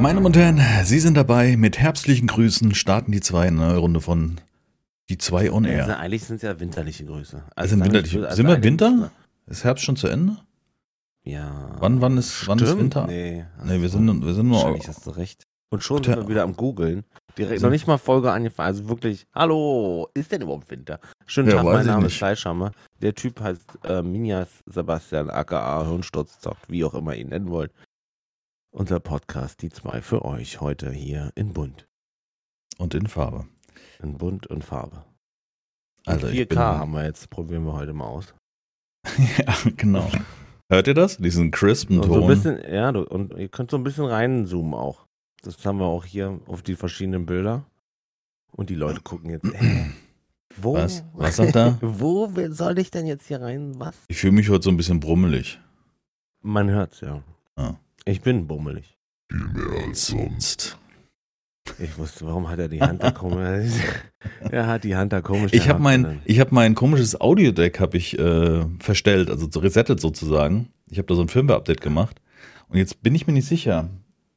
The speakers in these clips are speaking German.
Meine Damen und Herren, Sie sind dabei. Mit herbstlichen Grüßen starten die zwei eine neue Runde von Die zwei on Also Air. eigentlich sind es ja winterliche Grüße. Also sind, winterliche, wir- also sind wir eigentlich- Winter? Ist Herbst schon zu Ende? Ja. Wann, wann, ist, wann ist. Winter? Nee, Nee, wir sind, wir sind nur. Wahrscheinlich hast du recht. Und schon sind wir wieder am Googeln. Direkt, noch nicht mal Folge angefangen. Also wirklich, hallo, ist denn überhaupt Winter? Schönen Ja, Tag, mein Name ist Fleischhammer. Der Typ heißt äh, Minjas Sebastian aka Hirnsturz zockt, wie auch immer ihr ihn nennen wollt. Unser Podcast, die zwei für euch heute hier in Bunt. Und in Farbe. In Bunt und Farbe. Also Und ich 4K bin- haben wir jetzt, probieren wir heute mal aus. ja, genau. Hört ihr das? Diesen crispen Und so Ton. ein bisschen, ja, du, und ihr könnt so ein bisschen reinzoomen auch. Das haben wir auch hier auf die verschiedenen Bilder. Und die Leute gucken jetzt, äh, wo? Was? Was sagt er? Wo soll ich denn jetzt hier rein? Was? Ich fühle mich heute so ein bisschen brummelig. Man hört's ja. Ja. Ich bin bummelig. Viel mehr als sonst. Ich wusste, warum hat er die Hand da komisch? er hat die Hand da komisch. Ich habe mein, ich habe mein komisches Audiodeck habe ich äh, verstellt, also so resettet sozusagen. Ich habe da so ein Firmware-Update gemacht. Und jetzt bin ich mir nicht sicher.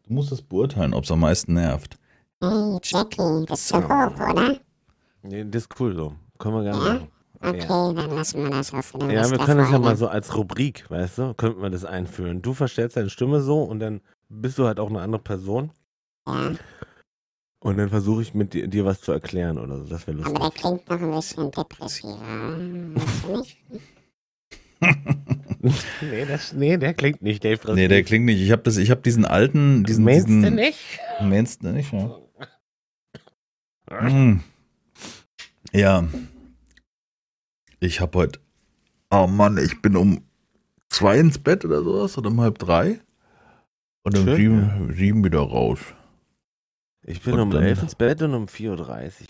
Du musst das beurteilen, ob es am meisten nervt. Hey, Jackie, bist du hoch, oder? Nee, das ist cool so. Können wir gerne Ja? machen. Okay, Ja. dann lassen wir das für den Ja, wir können das ja mal so als Rubrik, weißt du, könnten wir das einführen. Du verstellst deine Stimme so und dann bist du halt auch eine andere Person Ja, und dann versuche ich mit dir, dir was zu erklären oder so. Das wäre aber lustig. der klingt noch ein bisschen depressiver. Nee, das, nee, der klingt nicht depressiv. Nee, der klingt nicht. Ich habe das, ich habe diesen alten, diesen, Meinst diesen. du nicht? Meinst du nicht, ja. Hm. Ja. Ich habe heute. Oh Mann, ich bin um zwei ins Bett oder sowas oder um halb drei. Und um sieben, sieben wieder raus. Ich bin Und um 11 ins Bett und um 4.30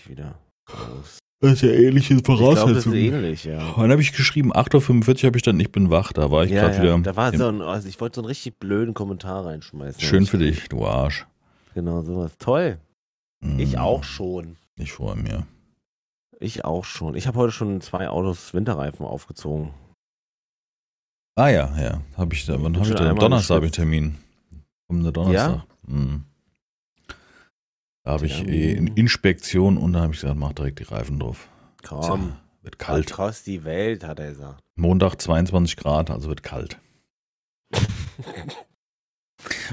Uhr wieder raus. Das ist ja ähnliche Ich glaube, das ist Voraussetzungen. ähnlich, ja. Wann habe ich geschrieben? 8.45 Uhr habe ich dann, ich bin wach. Da war ich Ja, gerade ja. wieder. Da war so ein, also ich wollte so einen richtig blöden Kommentar reinschmeißen. Schön Ich- für dich, du Arsch. Genau, sowas. Toll. Ich Mm, auch schon. Ich freue mich. Ich auch schon. Ich habe heute schon zwei Autos Winterreifen aufgezogen. Ah ja, ja. Hab ich da, wann habe ich da? Am Donnerstag habe ich. Termin. Kommender Donnerstag. Mhm. Da habe ich eh in Inspektion und dann habe ich gesagt, mach direkt die Reifen drauf. Komm. Tja, wird kalt. Kostet die Welt, hat er gesagt. Montag 22 Grad, also wird kalt.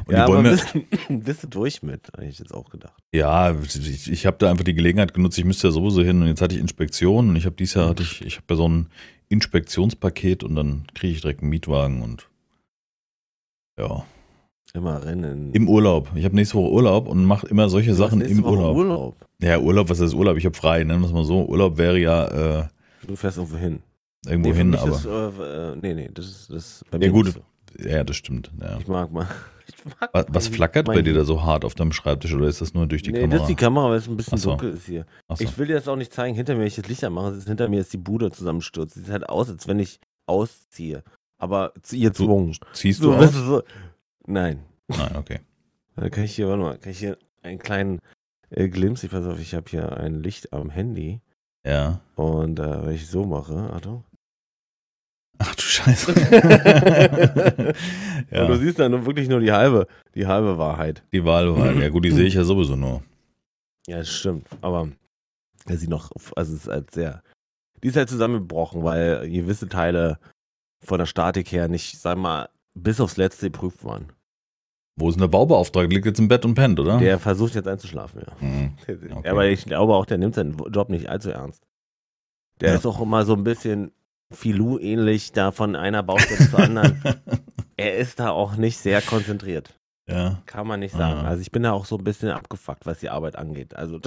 Und ja, die mir, bist, bist du durch mit, habe ich jetzt auch gedacht. ja, ich, ich habe da einfach die Gelegenheit genutzt, ich müsste ja sowieso hin und jetzt hatte ich Inspektion und ich habe dieses Jahr hatte ich, ich habe ja so ein Inspektionspaket und dann kriege ich direkt einen Mietwagen und ja, Immer rennen. im Urlaub. Ich habe nächste Woche Urlaub und mache immer solche Sachen im Woche Urlaub. Urlaub. Ja, Urlaub, was ist Urlaub? Ich habe frei, nennen wir es mal so. Urlaub wäre ja äh, Du fährst irgendwo hin. irgendwo Nee, hin, aber. Ist, äh, äh, nee, nee, das ist das bei Ja, mir gut. so. ja, das stimmt. Ja. Ich mag mal. Was, was flackert bei dir da so hart auf deinem Schreibtisch oder ist das nur durch die nee, Kamera? das ist die Kamera, weil es ein bisschen so. dunkel ist hier. Achso. Ich will dir das auch nicht zeigen, hinter mir, wenn ich das Licht anmache, ist hinter mir jetzt die Bude zusammenstürzt. Sieht halt aus, als wenn ich ausziehe. Aber zu ihr Du- zwungen. Ziehst So, du weißt aus? so. Nein. Nein, okay. Da kann ich hier, warte mal, kann ich hier einen kleinen äh, Glimpse, ich pass auf, ich habe hier ein Licht am Handy Ja. und äh, wenn ich so mache, Achtung. Ach du Scheiße. Und du ja, siehst dann wirklich nur die halbe, die halbe Wahrheit. die Wahlwahl. Ja gut, die sehe ich ja sowieso nur. Ja, das stimmt. Aber er sieht noch, also es ist halt sehr, die ist halt zusammengebrochen, weil gewisse Teile von der Statik her nicht, sag mal, bis aufs Letzte geprüft waren. Wo ist denn der Baubeauftragte? Liegt jetzt im Bett und pennt, oder? Der versucht jetzt einzuschlafen, ja. Hm. Okay. Aber ich glaube auch, der nimmt seinen Job nicht allzu ernst. Der Ja. ist auch immer so ein bisschen Filou-ähnlich da von einer Baustelle zur anderen. Er ist da auch nicht sehr konzentriert. ja. Kann man nicht sagen. Ah. Also ich bin da auch so ein bisschen abgefuckt, was die Arbeit angeht. Also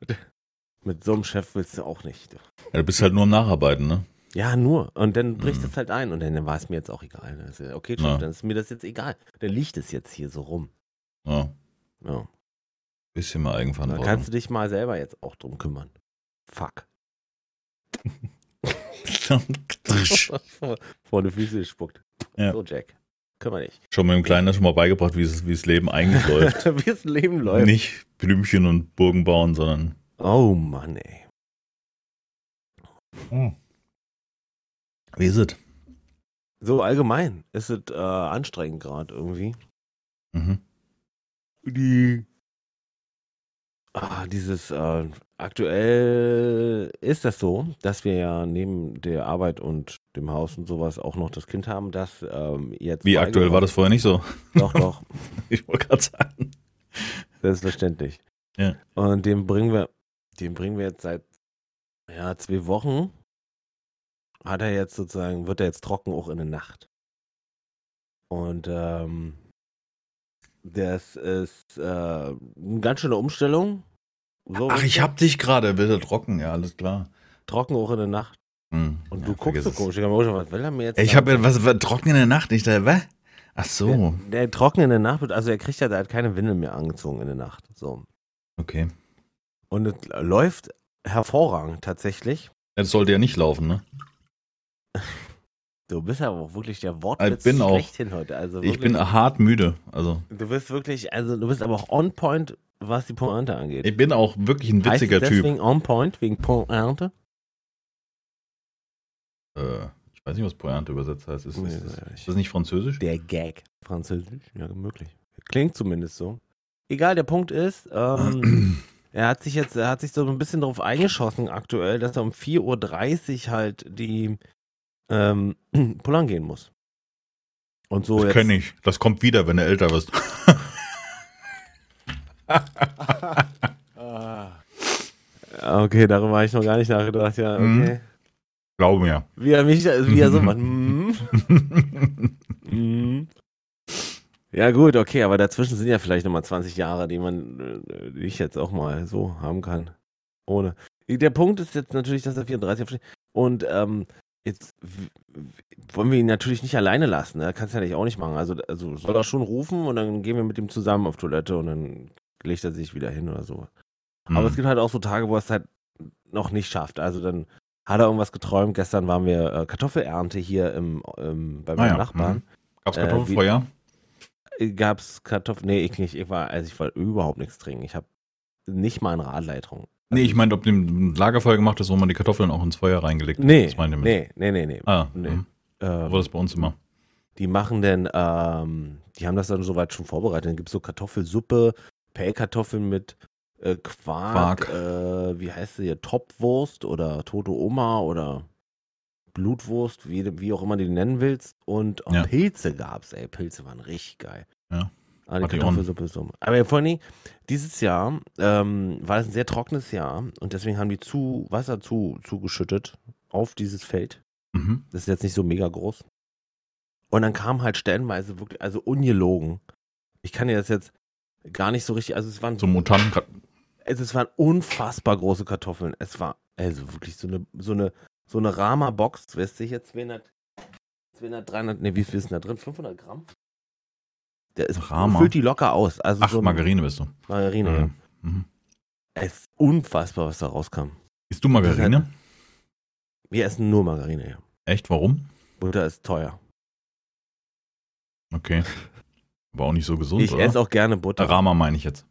mit so einem Chef willst du auch nicht. ja. Du bist halt nur am Nacharbeiten, ne? Ja, nur. Und dann bricht Mhm. es halt ein. Und dann war es mir jetzt auch egal. Ja, Okay, Chef, Ja. dann ist mir das jetzt egal. Dann liegt es jetzt hier so rum. Ja. Ja. Bisschen mal Da Eigenverantwortung. kannst du dich mal selber jetzt auch drum kümmern. Fuck. vor, die Füße gespuckt. Ja. So, Jack. Kümmer dich. Schon mit dem Kleinen schon mal beigebracht, wie es, wie das Leben eigentlich läuft. Wie das Leben läuft. Nicht Blümchen und Burgen bauen, sondern. Oh Mann, ey. Wie ist es? So allgemein ist es äh, anstrengend gerade irgendwie. Mhm. die ah, dieses äh, aktuell ist das so, dass wir ja neben der Arbeit und dem Haus und sowas auch noch das Kind haben, das ähm, jetzt Wie aktuell war das vorher nicht so? Doch, doch, Ich wollte gerade sagen. selbstverständlich. Ja. Und den bringen wir, den bringen wir jetzt seit ja, zwei Wochen. Hat er jetzt sozusagen, wird er jetzt trocken auch in der Nacht. Und ähm, das ist äh, eine ganz schöne Umstellung. So Ach, ich hab dich gerade, wird er trocken, ja, alles klar. trocken auch in der Nacht. Hm. Und ja, du guckst so komisch. Ich hab mir auch schon, was will er mir jetzt? Ich habe was, was trocken in der Nacht, nicht da, was? Ach so, Der, der trocken in der Nacht wird, also er kriegt ja da halt keine Windel mehr angezogen in der Nacht. So. okay. Und es läuft hervorragend tatsächlich. Das sollte ja nicht laufen, ne? Du bist aber auch wirklich der Wortwitz bin auch. schlechthin heute. Also Ich wirklich, bin hart müde, also Du bist wirklich, also du bist aber auch on point, was die Pointe angeht. ich bin auch wirklich ein Heißt witziger es Typ. deswegen on point, wegen Pointe? Äh, ich weiß nicht, was Pointe übersetzt heißt. Ist, Nee, ist, ist, ich ist das nicht französisch? Der Gag. Französisch? Ja, möglich. Klingt zumindest so. Egal, der Punkt ist, ähm, er hat sich jetzt, er hat sich so ein bisschen darauf eingeschossen aktuell, dass er um 4.30 Uhr halt die ähm, Pullern gehen muss. Und so das jetzt. kenn ich. Das kommt wieder, wenn du älter wirst. Okay, darüber habe ich noch gar nicht nachgedacht, ja, Mhm. okay. Glaube mir. Wie er mich, wie er so macht. mm, mm. Ja, gut, okay, aber dazwischen sind ja vielleicht nochmal 20 Jahre, die man, äh, die ich jetzt auch mal so haben kann. Ohne. Der Punkt ist jetzt natürlich, dass er 34 aufsteht. Und ähm, jetzt wollen wir ihn natürlich nicht alleine lassen. Er kann es ja nicht auch nicht machen. Also, also soll er schon rufen und dann gehen wir mit ihm zusammen auf Toilette und dann legt er sich wieder hin oder so. Aber Hm. es gibt halt auch so Tage, wo er es halt noch nicht schafft. Also dann hat er irgendwas geträumt. Gestern waren wir äh, Kartoffelernte hier im, ähm, bei Ah meinem ja, Nachbarn. Gab's äh, Kartoffelfeuer? Äh, Gab's Kartoffeln? Nee, ich nicht. Ich war, also ich wollte überhaupt nichts trinken. Ich habe nicht mal eine Radleitung. Nee, ich meine, ob dem Lagerfeuer gemacht ist, wo man die Kartoffeln auch ins Feuer reingelegt hat. Nee, Das mit. nee, nee, nee, nee. Ah, Nee. hm. Ähm, war das bei uns immer. die machen denn, ähm, die haben das dann soweit schon vorbereitet. Dann gibt es so Kartoffelsuppe, Pellkartoffeln mit äh, Quark, Quark. Äh, wie heißt sie hier, Topwurst oder Tote Oma oder Blutwurst, wie, wie auch immer du die nennen willst. Und oh, Ja. Pilze gab's, ey, Pilze waren richtig geil. Ja. Ah, die Kartoffelsuppe ist so. Aber vor allem, dieses Jahr ähm, war es ein sehr trockenes Jahr und deswegen haben die zu Wasser zu, zugeschüttet auf dieses Feld. Mhm. Das ist jetzt nicht so mega groß. Und dann kam halt stellenweise wirklich, also ungelogen. Ich kann dir das jetzt gar nicht so richtig, also es waren, So Mutanten. also es waren unfassbar große Kartoffeln. Es war also wirklich so eine, so eine, so eine Rama-Box, weißt du, hier 200, 200, 300, ne, wie viel ist denn da drin? 500 Gramm? Der ist, Rama. füllt die locker aus. Also Ach, so Margarine bist du. Margarine, Ja. ja. Mhm. Es ist unfassbar, was da rauskam. Isst du Margarine? Wir essen nur Margarine, ja. Echt? Warum? Butter ist teuer. Okay. Aber auch nicht so gesund, ich oder? esse auch gerne Butter. Rama meine ich jetzt.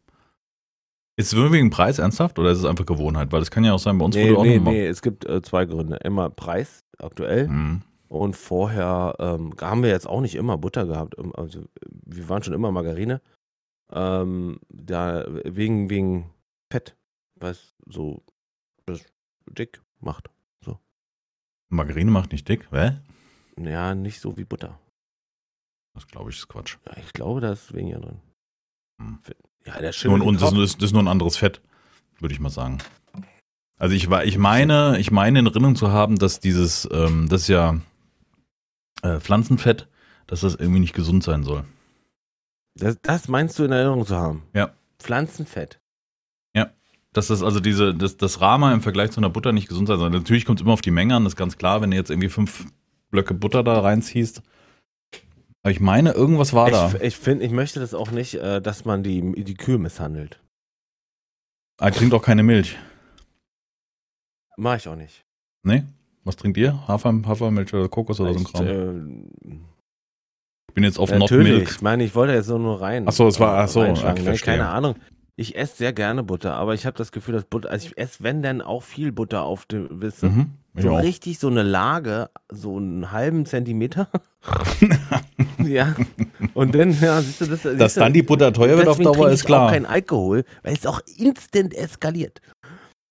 Ist es wegen Preis ernsthaft oder ist es einfach Gewohnheit? Weil es kann ja auch sein, bei uns Nee, wurde auch nee, nee, es gibt äh, zwei Gründe. Immer Preis, aktuell. Mhm. Und vorher ähm, haben wir jetzt auch nicht immer Butter gehabt. Ähm, Also wir waren schon immer Margarine. Ähm, da wegen, wegen Fett, was so das dick macht. Margarine macht nicht dick, hä? Ja, nicht so wie Butter. Das glaube ich ist Quatsch. Ja, ich glaube, da ist weniger drin. Hm. Ja, der Schimmel. und das, ist, das ist nur ein anderes Fett, würde ich mal sagen. Also ich, war- ich meine, ich meine in Erinnerung zu haben, dass dieses, ähm, das ist ja äh, Pflanzenfett, dass das irgendwie nicht gesund sein soll. Das, das meinst du in Erinnerung zu haben? Ja. Pflanzenfett. Dass das also diese, das, das Rama im Vergleich zu einer Butter nicht gesund sein soll. Natürlich kommt es immer auf die Menge an, das ist ganz klar, wenn du jetzt irgendwie fünf Blöcke Butter da reinziehst. Aber ich meine, irgendwas war da. Ich, ich finde, ich möchte das auch nicht, äh, dass man die, die Kühe misshandelt. Ah, trinkt auch keine Milch. Mach ich auch nicht. Ne? Was trinkt ihr? Hafer, Hafermilch oder Kokos oder so ein Ich, Kram? äh, Ich bin jetzt auf Not Natürlich, Milk. ich meine, ich wollte jetzt so nur rein. Ach so, es war- ach so, reinschlagen, okay, ne? verstehe. Keine Ahnung. Ich esse sehr gerne Butter, aber ich habe das Gefühl, dass Butter, also ich esse, wenn denn auch viel Butter auf dem, wisst ihr, Mhm. Ich so auch. richtig so eine Lage, so einen halben Zentimeter. Ja. Und dann, ja, siehst du, das, Dass siehst du, dann die Butter teuer wird auf Dauer, ist ich klar. auch kein Alkohol, weil es auch instant eskaliert.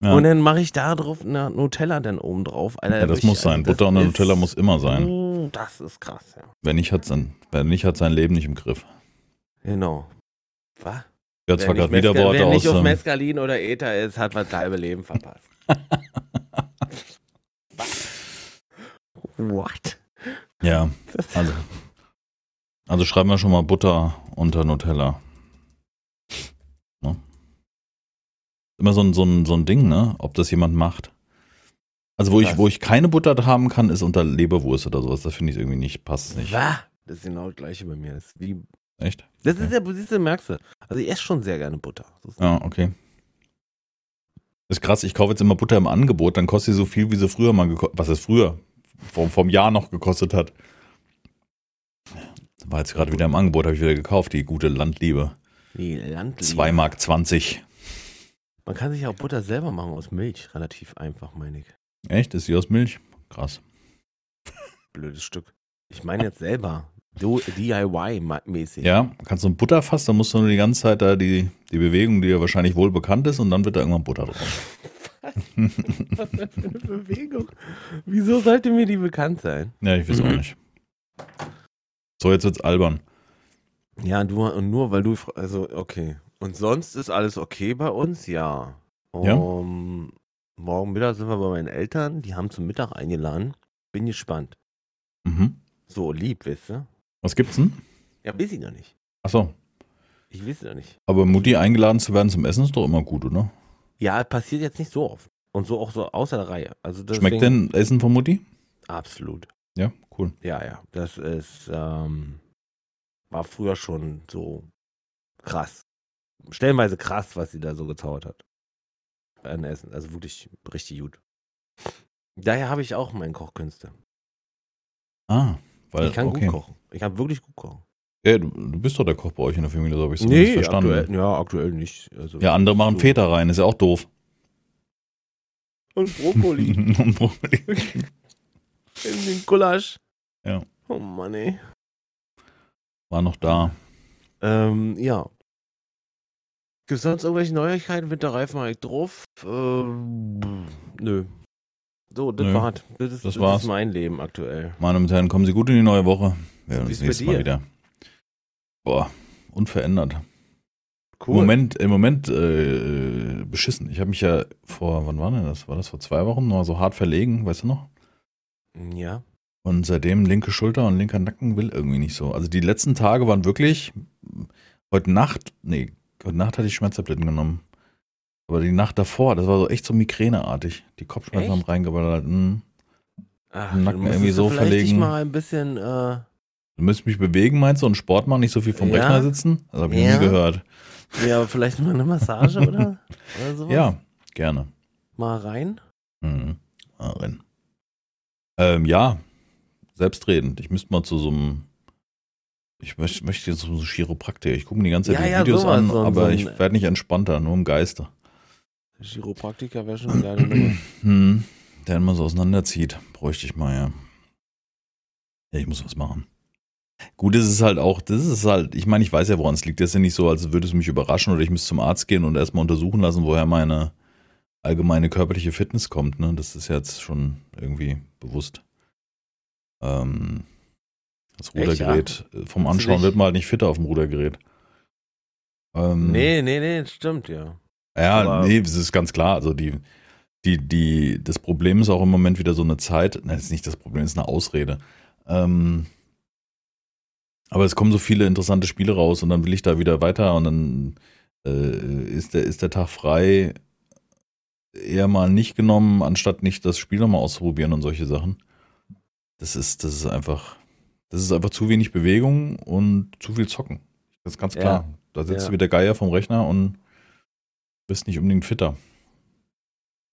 Ja. Und dann mache ich da drauf eine Nutella dann oben drauf. Alter, ja, das muss sein. Butter und ist- Nutella muss immer sein. Das ist krass, ja. Wer nicht hat sein, wer nicht hat sein Leben nicht im Griff. Genau. Was? Ja, zwar gerade wieder Worte wer nicht aus. auf Mescalin oder Ether ist, hat das halbe Leben verpasst. What? Ja, also. Also schreiben wir schon mal Butter unter Nutella. Ne? Immer so ein, so, ein, so ein Ding, ne? Ob das jemand macht. Also wo ich, wo ich keine Butter haben kann, ist unter Leberwurst oder sowas. Das finde ich irgendwie nicht, passt nicht. Was? Das ist genau das gleiche bei mir. Das ist, wie, Echt? das ist ja, siehst du, merkst du. Also ich esse schon sehr gerne Butter. Das Ja, okay. ist krass, ich kaufe jetzt immer Butter im Angebot, dann kostet sie so viel, wie sie früher mal gekostet Was ist früher? Vom, vom Jahr noch gekostet hat. War jetzt gerade wieder im Angebot, habe ich wieder gekauft, die gute Landliebe. Die Landliebe. 2 Mark 20. Man kann sich auch Butter selber machen aus Milch. Relativ einfach, meine ich. Echt? Ist die aus Milch? Krass. Blödes Stück. Ich meine jetzt selber. So DIY-mäßig. Ja, kannst du ein Butterfass, dann musst du nur die ganze Zeit da die, die Bewegung, die ja wahrscheinlich wohl bekannt ist, und dann wird da irgendwann Butter drauf. Was denn für eine Bewegung? Wieso sollte mir die bekannt sein? Ja, ich weiß auch nicht. So, jetzt wird's albern. Ja, du, und nur weil du, also, okay. Und sonst ist alles okay bei uns? Ja. Ja. Um, morgen Mittag sind wir bei meinen Eltern. Die haben zum Mittag eingeladen. Bin gespannt. Mhm. So lieb, weißt du? Was gibt's denn? Ja, weiß ich noch nicht. Achso, Ich weiß noch nicht. aber Mutti eingeladen zu werden zum Essen ist doch immer gut, oder? Ja, passiert jetzt nicht so oft. Und so auch so außer der Reihe. Also deswegen, Schmeckt denn Essen von Mutti? Absolut. Ja, cool. Ja, ja. Das ist, ähm, war früher schon so krass. Stellenweise krass, was sie da so gezaubert hat. An Essen. Also wirklich richtig gut. Daher habe ich auch meine Kochkünste. Ah, weil, ich kann okay. gut kochen. Ich kann wirklich gut kochen. Ja, du, du bist doch der Koch bei euch in der Familie, so habe ich es nee, verstanden. aktuell, ja, aktuell nicht. Also, Ja, andere machen so. Feta rein, ist ja auch doof. Und Brokkoli Und Brokkoli. in den Gulasch. Ja. Oh Mann, ey. War noch da. Ähm, ja. Gibt es sonst irgendwelche Neuigkeiten? Winterreifen ich drauf? Ähm, nö. So, das Nö, war's. Das ist, das das war's. ist mein Leben aktuell. Meine Damen und Herren, kommen Sie gut in die neue Woche. Wir hören Wie uns nächstes Mal wieder. Boah, unverändert. Cool. Im Moment, im Moment äh, beschissen. Ich habe mich ja vor, wann war denn das? War das vor zwei Wochen? Noch so hart verlegen, weißt du noch? Ja. Und seitdem linke Schulter und linker Nacken will irgendwie nicht so. Also die letzten Tage waren wirklich, heute Nacht, nee, heute Nacht hatte ich Schmerztabletten genommen. Aber die Nacht davor, das war so echt so migräneartig. Die Kopfschmerzen Echt? haben reingeballert. Hm. Ach, Nacken irgendwie so vielleicht verlegen. mal ein bisschen, äh, Du müsstest mich bewegen, meinst du, und Sport machen, nicht so viel vom Ja? Rechner sitzen? Das habe ich Ja? nie gehört. ja, vielleicht mal eine Massage oder, oder sowas? Ja, gerne. Mal rein? Mhm. Ah, rein. Ähm, ja, selbstredend. Ich müsste mal zu so einem. Ich möchte, möchte jetzt so Chiropraktiker. Ich gucke mir die ganze Zeit Ja, die ja, Videos sowas, an, so aber so ich werde nicht entspannter, nur im Geiste. Chiropraktiker wäre schon eine geile Nummer. Hm, der immer so auseinanderzieht. Bräuchte ich mal, ja. Ja, ich muss was machen. Gut, das ist halt auch, das ist halt, ich meine, ich weiß ja, woran es liegt. Das ist ja nicht so, als würde es mich überraschen oder ich müsste zum Arzt gehen und erstmal untersuchen lassen, woher meine allgemeine körperliche Fitness kommt. Ne? Das ist jetzt schon irgendwie bewusst. Ähm, das Echt, Rudergerät, äh, vom Anschauen wird man halt nicht fitter auf dem Rudergerät. Ähm, Nee, nee, nee, das stimmt, ja. ja, Aber- nee, das ist ganz klar. Also die, die, die, das Problem ist auch im Moment wieder so eine Zeit. Nein, das ist nicht das Problem, das ist eine Ausrede. Ähm, aber es kommen so viele interessante Spiele raus und dann will ich da wieder weiter und dann äh, ist, der, ist der Tag frei eher mal nicht genommen, anstatt nicht das Spiel nochmal auszuprobieren und solche Sachen. Das ist, das ist einfach, das ist einfach zu wenig Bewegung und zu viel Zocken. Das ist ganz Ja. klar. Da sitzt Ja. du wie der Geier vom Rechner und bist nicht unbedingt fitter.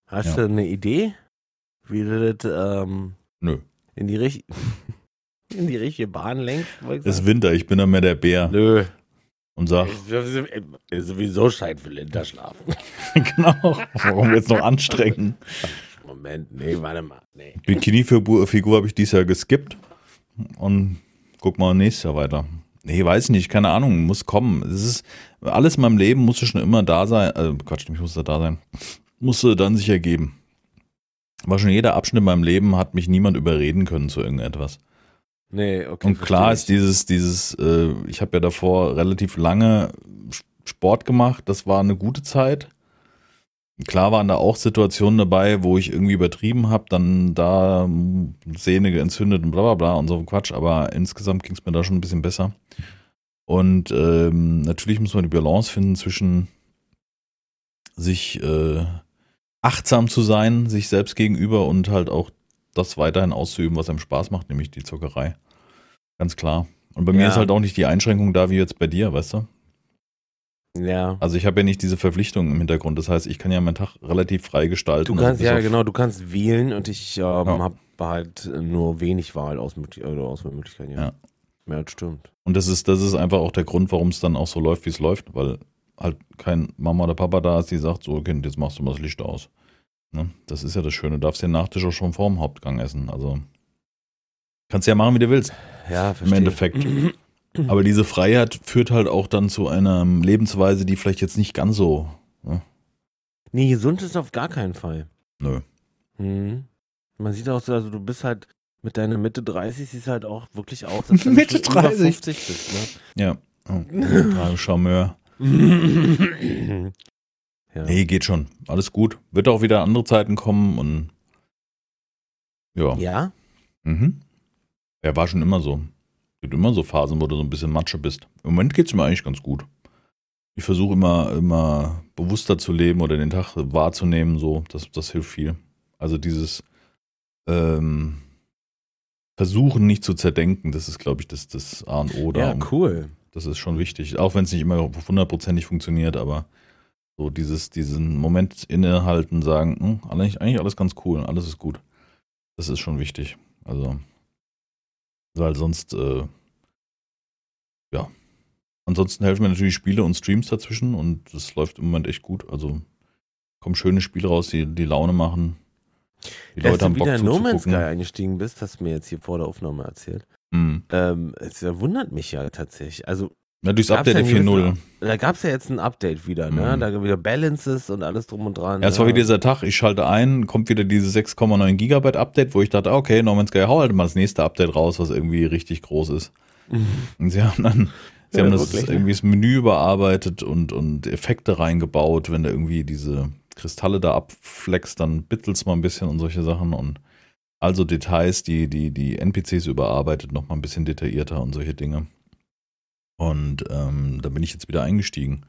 Hast Ja. du eine Idee, wie du das ähm, Nö. in die, richt in die richtige Bahn lenkst? Es ist? Winter, ich bin dann mehr der Bär Nö. und sag, sowieso Schein für Winterschlafen. genau, warum jetzt noch anstrengen? Moment, nee, warte mal. Nee. Bikini-Figur Figur habe ich dieses Jahr geskippt und guck mal nächstes Jahr weiter. Nee, weiß nicht, keine Ahnung, muss kommen. Es ist, alles in meinem Leben musste schon immer da sein, äh, Quatsch, ich musste da sein, musste dann sich ergeben. War schon jeder Abschnitt in meinem Leben hat mich niemand überreden können zu irgendetwas. Nee, okay. Und klar ist dieses, dieses, äh, ich habe ja davor relativ lange Sport gemacht, das war eine gute Zeit. Klar waren da auch Situationen dabei, wo ich irgendwie übertrieben habe, dann da Sehne entzündet und bla bla bla und so ein Quatsch, aber insgesamt ging es mir da schon ein bisschen besser. Und ähm, natürlich muss man die Balance finden zwischen sich äh, achtsam zu sein, sich selbst gegenüber und halt auch das weiterhin auszuüben, was einem Spaß macht, nämlich die Zockerei. Ganz klar. Und bei mir Ja. ist halt auch nicht die Einschränkung da wie jetzt bei dir, weißt du? Ja. Also ich habe ja nicht diese Verpflichtung im Hintergrund. Das heißt, ich kann ja meinen Tag relativ frei gestalten. Du Also kannst, bis ja genau, du kannst wählen und ich ähm, Ja. habe halt nur wenig Wahl aus oder Auswahlmöglichkeiten, ja. Ja. Ja, das stimmt. Und das ist, das ist einfach auch der Grund, warum es dann auch so läuft, wie es läuft, weil halt kein Mama oder Papa da ist, die sagt, so Kind, jetzt machst du mal das Licht aus. Ne? Das ist ja das Schöne. Du darfst den Nachtisch auch schon vorm Hauptgang essen. Also kannst ja machen, wie du willst. Ja, Im verstehe. Endeffekt. Aber diese Freiheit führt halt auch dann zu einer Lebensweise, die vielleicht jetzt nicht ganz so. Ne? Nee, gesund ist auf gar keinen Fall. Nö. Mhm. Man sieht auch so, also du bist halt mit deiner Mitte 30 siehst halt auch wirklich aus, als wenn Mitte du schon über 30. 50 bist, Ja. Oh, Charmeur. ne? ja. Nee, geht schon. Alles gut. Wird auch wieder andere Zeiten kommen und ja. ja? Mhm. Ja, war schon immer so. Gibt immer so Phasen, wo du so ein bisschen Matsche bist. Im Moment geht's mir eigentlich ganz gut. Ich versuche immer, immer bewusster zu leben oder den Tag wahrzunehmen, so. Das, das hilft viel. Also dieses ähm, Versuchen nicht zu zerdenken, das ist, glaube ich, das, das A und O da. Ja, cool. Das ist schon wichtig. Auch wenn es nicht immer hundertprozentig funktioniert, aber so dieses, diesen Moment innehalten, sagen, hm, eigentlich, eigentlich alles ganz cool, alles ist gut. Das ist schon wichtig. Also, weil sonst, äh, ja. Ansonsten helfen mir natürlich Spiele und Streams dazwischen und das läuft im Moment echt gut. Also kommen schöne Spiele raus, die, die Laune machen. Die Dass Leute haben du Bock wieder in No Man's Sky eingestiegen bist, hast du mir jetzt hier vor der Aufnahme erzählt. Hm. Ähm, es wundert mich ja tatsächlich. Also, Ja, durchs Update ja nie 4.0. da gab es ja jetzt ein Update wieder, ne? Mhm. Da wieder Balances und alles drum und dran. Ja, es war wieder dieser Tag, ich schalte ein, kommt wieder dieses 6,9 Gigabyte Update, wo ich dachte, okay, No Man's Sky, hau halt mal das nächste Update raus, was irgendwie richtig groß ist. Und sie haben dann, sie Ja, haben das wirklich, irgendwie das Menü überarbeitet und, und Effekte reingebaut, wenn du irgendwie diese Kristalle da abflext, dann bittelst mal ein bisschen und solche Sachen und also Details, die, die, die NPCs überarbeitet, noch mal ein bisschen detaillierter und solche Dinge. Und ähm, da bin ich jetzt wieder eingestiegen.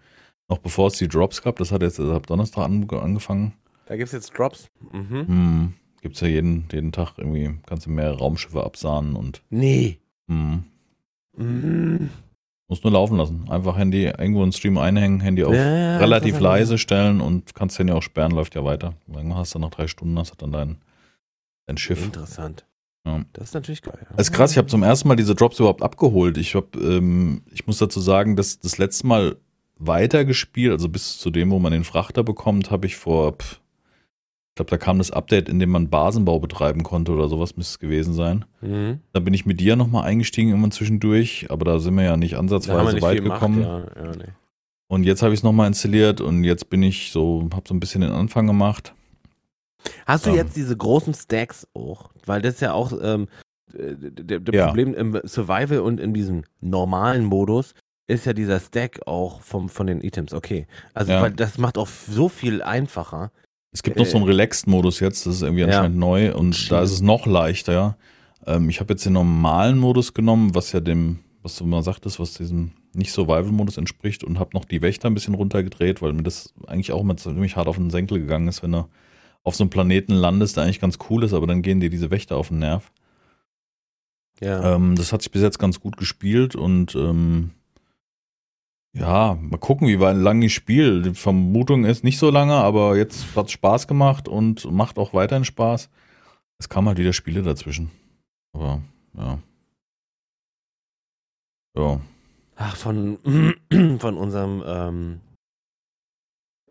Noch bevor es die Drops gab, das hat jetzt ab Donnerstag an, angefangen, Da gibt es jetzt Drops. Mhm. hm, gibt's ja jeden, jeden Tag irgendwie, kannst du mehrere Raumschiffe absahnen und Nee. hm, Mhm. musst nur laufen lassen. Einfach Handy irgendwo in Stream einhängen, Handy auf Ja, relativ leise stellen und kannst den ja auch sperren, läuft ja weiter. Irgendwann hast du nach drei Stunden, hast du dann dein, dein Schiff. Interessant. Ja. Das ist natürlich geil. Das ist krass, ich habe zum ersten Mal diese Drops überhaupt abgeholt. Ich hab, ähm, ich muss dazu sagen, dass das letzte Mal weitergespielt, also bis zu dem, wo man den Frachter bekommt, habe ich vor, pff, ich glaube, da kam das Update, in dem man Basenbau betreiben konnte oder sowas müsste es gewesen sein. Mhm. Da bin ich mit dir nochmal eingestiegen irgendwann zwischendurch, aber da sind wir ja nicht ansatzweise nicht weit gekommen. Ja, ja, nee. Und jetzt habe ich es nochmal installiert und jetzt bin ich so, habe so ein bisschen den Anfang gemacht. Hast du Ähm. jetzt diese großen Stacks auch? Weil das ist ja auch ähm, äh, der, der Ja. Problem im Survival und in diesem normalen Modus ist ja dieser Stack auch vom, von den Items. Okay. Also, Ja. weil das macht auch so viel einfacher. Es gibt noch so einen Relaxed-Modus jetzt, das ist irgendwie Ja. anscheinend neu und da ist es noch leichter. Ja. Ähm, ich habe jetzt den normalen Modus genommen, was ja dem, was du mal sagtest, was diesem Nicht-Survival-Modus entspricht und habe noch die Wächter ein bisschen runtergedreht, weil mir das eigentlich auch immer ziemlich hart auf den Senkel gegangen ist, wenn du auf so einem Planeten landest, der eigentlich ganz cool ist, aber dann gehen dir diese Wächter auf den Nerv. Ja. Ähm, das hat sich bis jetzt ganz gut gespielt und ähm, ja, mal gucken, wie weit- lang ich spiele. Die Vermutung ist nicht so lange, aber jetzt hat es Spaß gemacht und macht auch weiterhin Spaß. Es kamen halt wieder Spiele dazwischen. Aber ja. Ja. Ach, von, von unserem, ähm,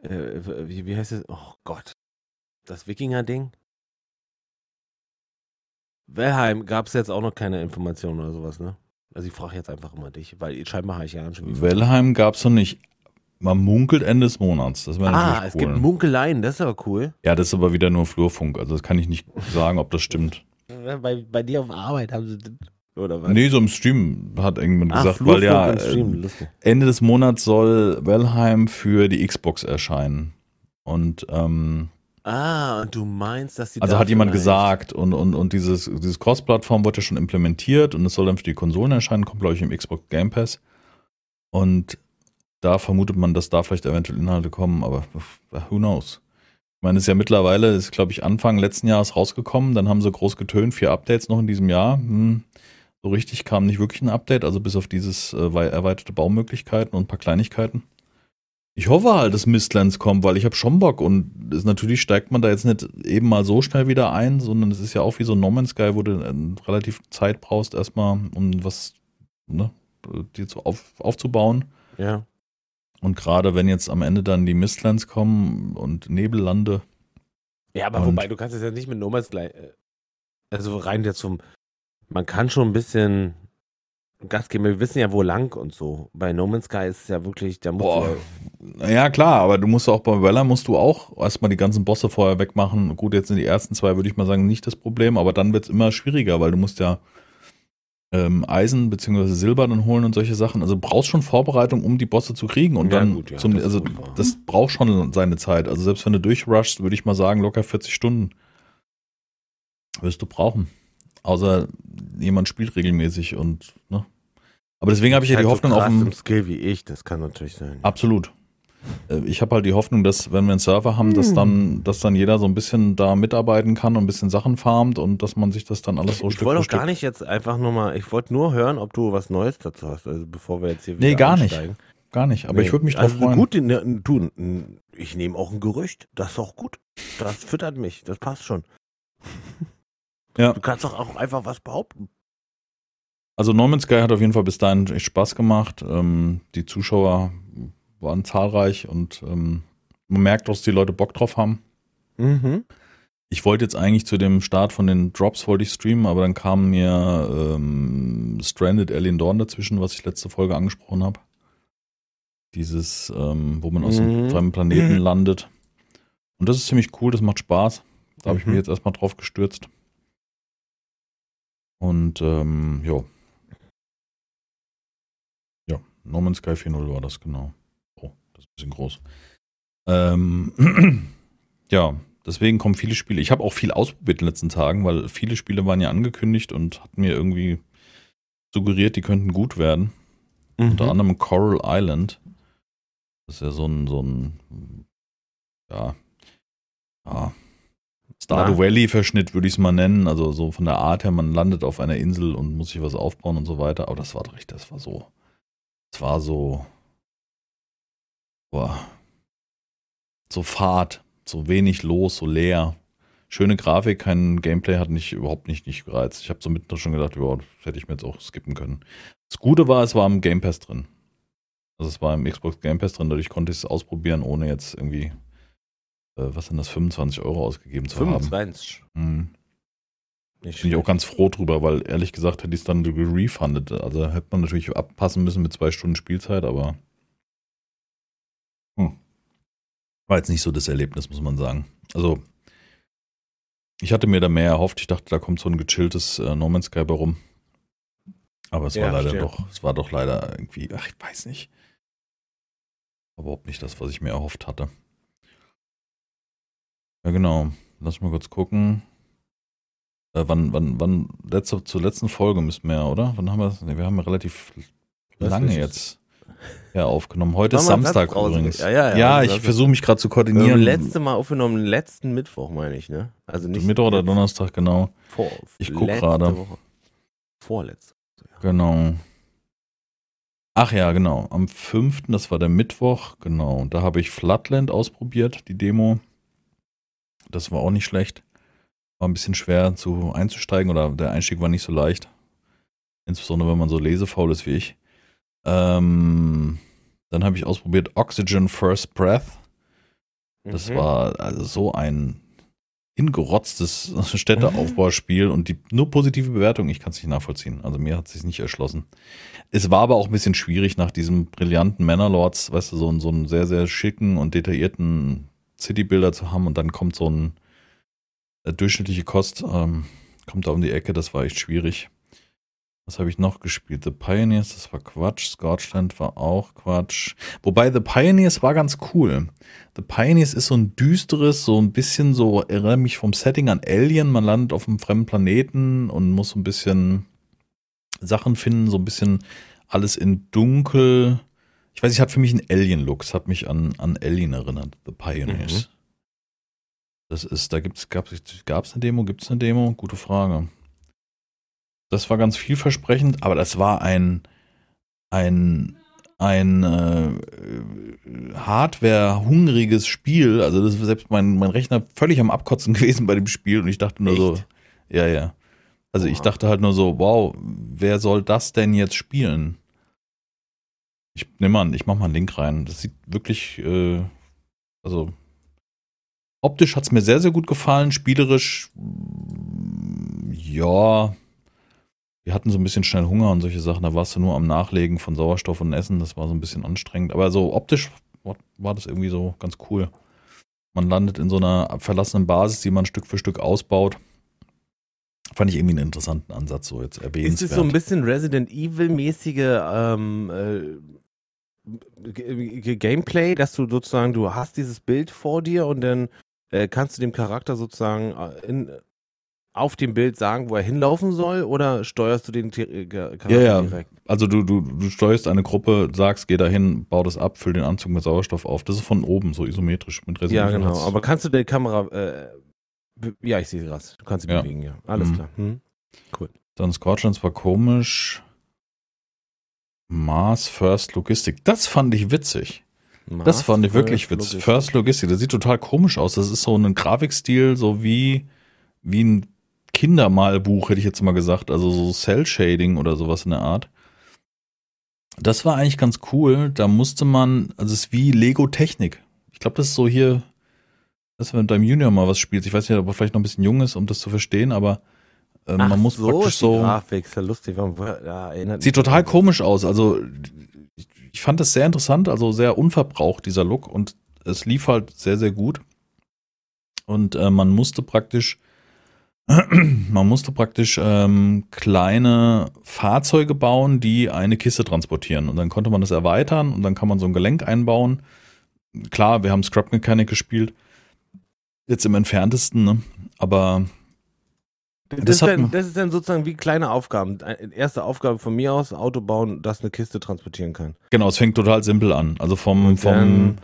äh, wie, wie heißt es? Oh Gott. Das Wikinger-Ding? Valheim gab es jetzt auch noch keine Informationen oder sowas, ne? Also ich frage jetzt einfach immer dich, weil scheinbar habe ich ja schon die Wellheim gab es noch nicht. Man munkelt Ende des Monats. Das wäre Ah, natürlich es cool. gibt Munkeleien, das ist aber cool. ja, das ist aber wieder nur Flurfunk. Also das kann ich nicht sagen, ob das stimmt. Bei, bei dir auf Arbeit haben sie das, oder was? Nee, so im Stream hat irgendjemand Ah, gesagt, Flurfunk weil ja im Stream, äh, lustig. Ende des Monats soll Wellheim für die Xbox erscheinen. Und ähm, Ah, und du meinst, dass die also hat jemand gesagt, und, und, und dieses, dieses Cross-Plattform wird ja schon implementiert und es soll dann für die Konsolen erscheinen, kommt, glaube ich, im Xbox Game Pass. Und da vermutet man, dass da vielleicht eventuell Inhalte kommen, aber who knows? Ich meine, es ist ja mittlerweile, ist, glaube ich, Anfang letzten Jahres rausgekommen, dann haben sie groß getönt, vier Updates noch in diesem Jahr. Hm, so richtig kam nicht wirklich ein Update, also bis auf dieses äh, wei- erweiterte Baumöglichkeiten und ein paar Kleinigkeiten. Ich hoffe halt, dass Mistlands kommt, weil ich habe schon Bock und es, natürlich steigt man da jetzt nicht eben mal so schnell wieder ein, sondern es ist ja auch wie so ein No Man's Sky, wo du äh, relativ Zeit brauchst erstmal, um was ne, dir zu auf, aufzubauen. Ja. Und gerade wenn jetzt am Ende dann die Mistlands kommen und Nebellande, Ja, aber wobei, du kannst es ja nicht mit No Man's gleich. Also rein jetzt zum. Man kann schon ein bisschen Gas geben. Wir wissen ja, wo lang und so. Bei No Man's Sky ist es ja wirklich, da musst Boah. du ja, Ja, klar, aber du musst auch bei Weller musst du auch erstmal die ganzen Bosse vorher wegmachen. Gut, jetzt sind die ersten zwei, würde ich mal sagen, nicht das Problem, aber dann wird es immer schwieriger, weil du musst ja ähm, Eisen bzw. Silber dann holen und solche Sachen. Also du brauchst schon Vorbereitung, um die Bosse zu kriegen. Und Ja, dann gut, ja, zum, das also das braucht schon seine Zeit. Also selbst wenn du durchrushst, würde ich mal sagen, locker 40 Stunden wirst du brauchen. Außer jemand spielt regelmäßig und ne. Aber deswegen habe ich ja die halt Hoffnung so auf krass ein im Skill wie ich, das kann natürlich sein. Absolut. Äh, Ich habe halt die Hoffnung, dass wenn wir einen Server haben, dass Hm. dann, dass dann jeder so ein bisschen da mitarbeiten kann und ein bisschen Sachen farmt und dass man sich das dann alles so ich Stück wollte für auch Stück. gar nicht jetzt einfach nur mal, ich wollte nur hören, ob du was Neues dazu hast, also bevor wir jetzt hier Nee, wieder gar nicht. einsteigen. Gar nicht. Aber Nee. ich würde mich drauf also freuen. Gut, ne, du, ich nehme auch ein Gerücht, das ist auch gut. Das füttert mich, das passt schon. Ja. Du kannst doch auch einfach was behaupten. Also No Man's Sky hat auf jeden Fall bis dahin echt Spaß gemacht. Ähm, die Zuschauer waren zahlreich und ähm, man merkt, dass die Leute Bock drauf haben. Mhm. Ich wollte jetzt eigentlich zu dem Start von den Drops wollte ich streamen, aber dann kam mir ähm, Stranded Alien Dawn dazwischen, was ich letzte Folge angesprochen habe. Dieses, ähm, wo man aus Mhm. einem fremden Planeten landet. Und das ist ziemlich cool, das macht Spaß. Da habe ich Mhm. mich jetzt erstmal drauf gestürzt. Und ähm, ja. Ja, No Man's Sky 4.0 war das, genau. Oh, das ist ein bisschen groß. Ähm, ja, deswegen kommen viele Spiele. Ich habe auch viel ausprobiert in den letzten Tagen, weil viele Spiele waren ja angekündigt und hatten mir irgendwie suggeriert, die könnten gut werden. Mhm. Unter anderem Coral Island. Das ist ja so ein, so ein, ja, ja, Stardew? Valley-Verschnitt würde ich es mal nennen. Also so von der Art her, man landet auf einer Insel und muss sich was aufbauen und so weiter. Aber das war doch richtig, das war so, das war so, boah, so fad, so wenig los, so leer. Schöne Grafik, kein Gameplay hat mich überhaupt nicht, nicht gereizt. Ich habe so mitten schon gedacht, ja, das hätte ich mir jetzt auch skippen können. Das Gute war, es war im Game Pass drin. Also es war im Xbox Game Pass drin, dadurch konnte ich es ausprobieren, ohne jetzt irgendwie, was sind das, 25 Euro ausgegeben zu haben. 25. Mhm. Bin ich auch ganz froh drüber, weil ehrlich gesagt hätte ich es dann gerefundet. Also hätte man natürlich abpassen müssen mit zwei Stunden Spielzeit, aber hm. war jetzt nicht so das Erlebnis, muss man sagen. Also ich hatte mir da mehr erhofft. Ich dachte, da kommt so ein gechilltes äh, No Man's Sky rum. Aber es Ja, war leider doch, es war doch leider irgendwie, ach, ich weiß nicht. Überhaupt nicht das, was ich mir erhofft hatte. Ja, genau. Lass mal kurz gucken. Äh, wann, wann, wann, letzte, zur letzten Folge müssten wir ja, oder? Wann haben wir das? Nee, wir haben ja relativ lange jetzt ja, aufgenommen. Heute ist Samstag übrigens. Ja, ja, ja. ja Also ich versuche mich gerade zu Wir haben koordinieren. letzte Mal aufgenommen, letzten Mittwoch, meine ich, ne? Also nicht. Mittwoch oder Donnerstag, genau. Vor, Ich guck letzte gerade. Woche. Vorletzte. Genau. Ach ja, genau. Am 5., das war der Mittwoch, genau. Da habe ich Floodland ausprobiert, die Demo. Das war auch nicht schlecht. War ein bisschen schwer zu einzusteigen oder der Einstieg war nicht so leicht. Insbesondere wenn man so lesefaul ist wie ich. Ähm, dann habe ich ausprobiert Oxygen First Breath. Das Mhm. war also so ein hingerotztes Städteaufbauspiel und die nur positive Bewertung, ich kann es nicht nachvollziehen. Also mir hat es sich nicht erschlossen. Es war aber auch ein bisschen schwierig nach diesem brillanten Mannerlords, weißt du, so, so einen sehr, sehr schicken und detaillierten Citybilder zu haben und dann kommt so ein äh, durchschnittliche Kost, ähm, kommt da um die Ecke, das war echt schwierig. Was habe ich noch gespielt? The Pioneers, das war Quatsch. Scotland war auch Quatsch. Wobei The Pioneers war ganz cool. The Pioneers ist so ein düsteres, so ein bisschen so, erinnere mich vom Setting an Alien. Man landet auf einem fremden Planeten und muss so ein bisschen Sachen finden, so ein bisschen alles in dunkel. Ich weiß, ich hat für mich einen Alien-Look. Es hat mich an, an Alien erinnert. The Pioneers. Mhm. Das ist, da gibt's, gab es eine Demo? Gibt es eine Demo? Gute Frage. Das war ganz vielversprechend, aber das war ein, ein, ein äh, Hardware-hungriges Spiel. Also das ist selbst mein, mein Rechner völlig am Abkotzen gewesen bei dem Spiel und ich dachte nur Echt? so, ja, ja. Also Oha. ich dachte halt nur so, wow, wer soll das denn jetzt spielen? Ich nehme mal, ich mach mal einen Link rein. Das sieht wirklich, äh, also optisch hat es mir sehr, sehr gut gefallen. Spielerisch, ja, wir hatten so ein bisschen schnell Hunger und solche Sachen. Da warst du nur am Nachlegen von Sauerstoff und Essen. Das war so ein bisschen anstrengend. Aber so optisch war das irgendwie so ganz cool. Man landet in so einer verlassenen Basis, die man Stück für Stück ausbaut. Fand ich irgendwie einen interessanten Ansatz, so jetzt erwähnenswert. Ist es so ein bisschen Resident Evil-mäßige ähm, Gameplay, dass du sozusagen, du hast dieses Bild vor dir und dann äh, kannst du dem Charakter sozusagen äh, in, auf dem Bild sagen, wo er hinlaufen soll, oder steuerst du den äh, Charakter ja, ja. direkt? Also du, du, du steuerst eine Gruppe, sagst, geh dahin, bau das ab, füll den Anzug mit Sauerstoff auf. Das ist von oben, so isometrisch mit Resolution. Ja, genau. Aber kannst du die Kamera, äh, ja, ich sehe das. Du kannst sie ja. bewegen, ja. Alles mhm. klar. Hm. Cool. Dann Squadrons war komisch. Mars First Logistik. Das fand ich witzig. Mars das fand ich wirklich witzig. Logistik. First Logistik. Das sieht total komisch aus. Das ist so ein Grafikstil, so wie, wie ein Kindermalbuch, hätte ich jetzt mal gesagt, also so Cell-Shading oder sowas in der Art. Das war eigentlich ganz cool. Da musste man, also es ist wie Lego-Technik. Ich glaube, das ist so hier, dass wenn deinem Junior mal was spielt. Ich weiß nicht, ob er vielleicht noch ein bisschen jung ist, um das zu verstehen, aber äh, man muss so, praktisch so. Grafik, ist ja lustig, ja, sieht total komisch aus. Also ich fand das sehr interessant, also sehr unverbraucht, dieser Look, und es lief halt sehr, sehr gut. Und äh, man musste praktisch man musste praktisch ähm, kleine Fahrzeuge bauen, die eine Kiste transportieren. Und dann konnte man das erweitern und dann kann man so ein Gelenk einbauen. Klar, wir haben Scrap Mechanic gespielt. Jetzt im entferntesten, ne? aber. Das, das, ist dann, das, ist dann, sozusagen wie kleine Aufgaben. Erste Aufgabe von mir aus, Auto bauen, das eine Kiste transportieren kann. Genau, es fängt total simpel an. Also vom, vom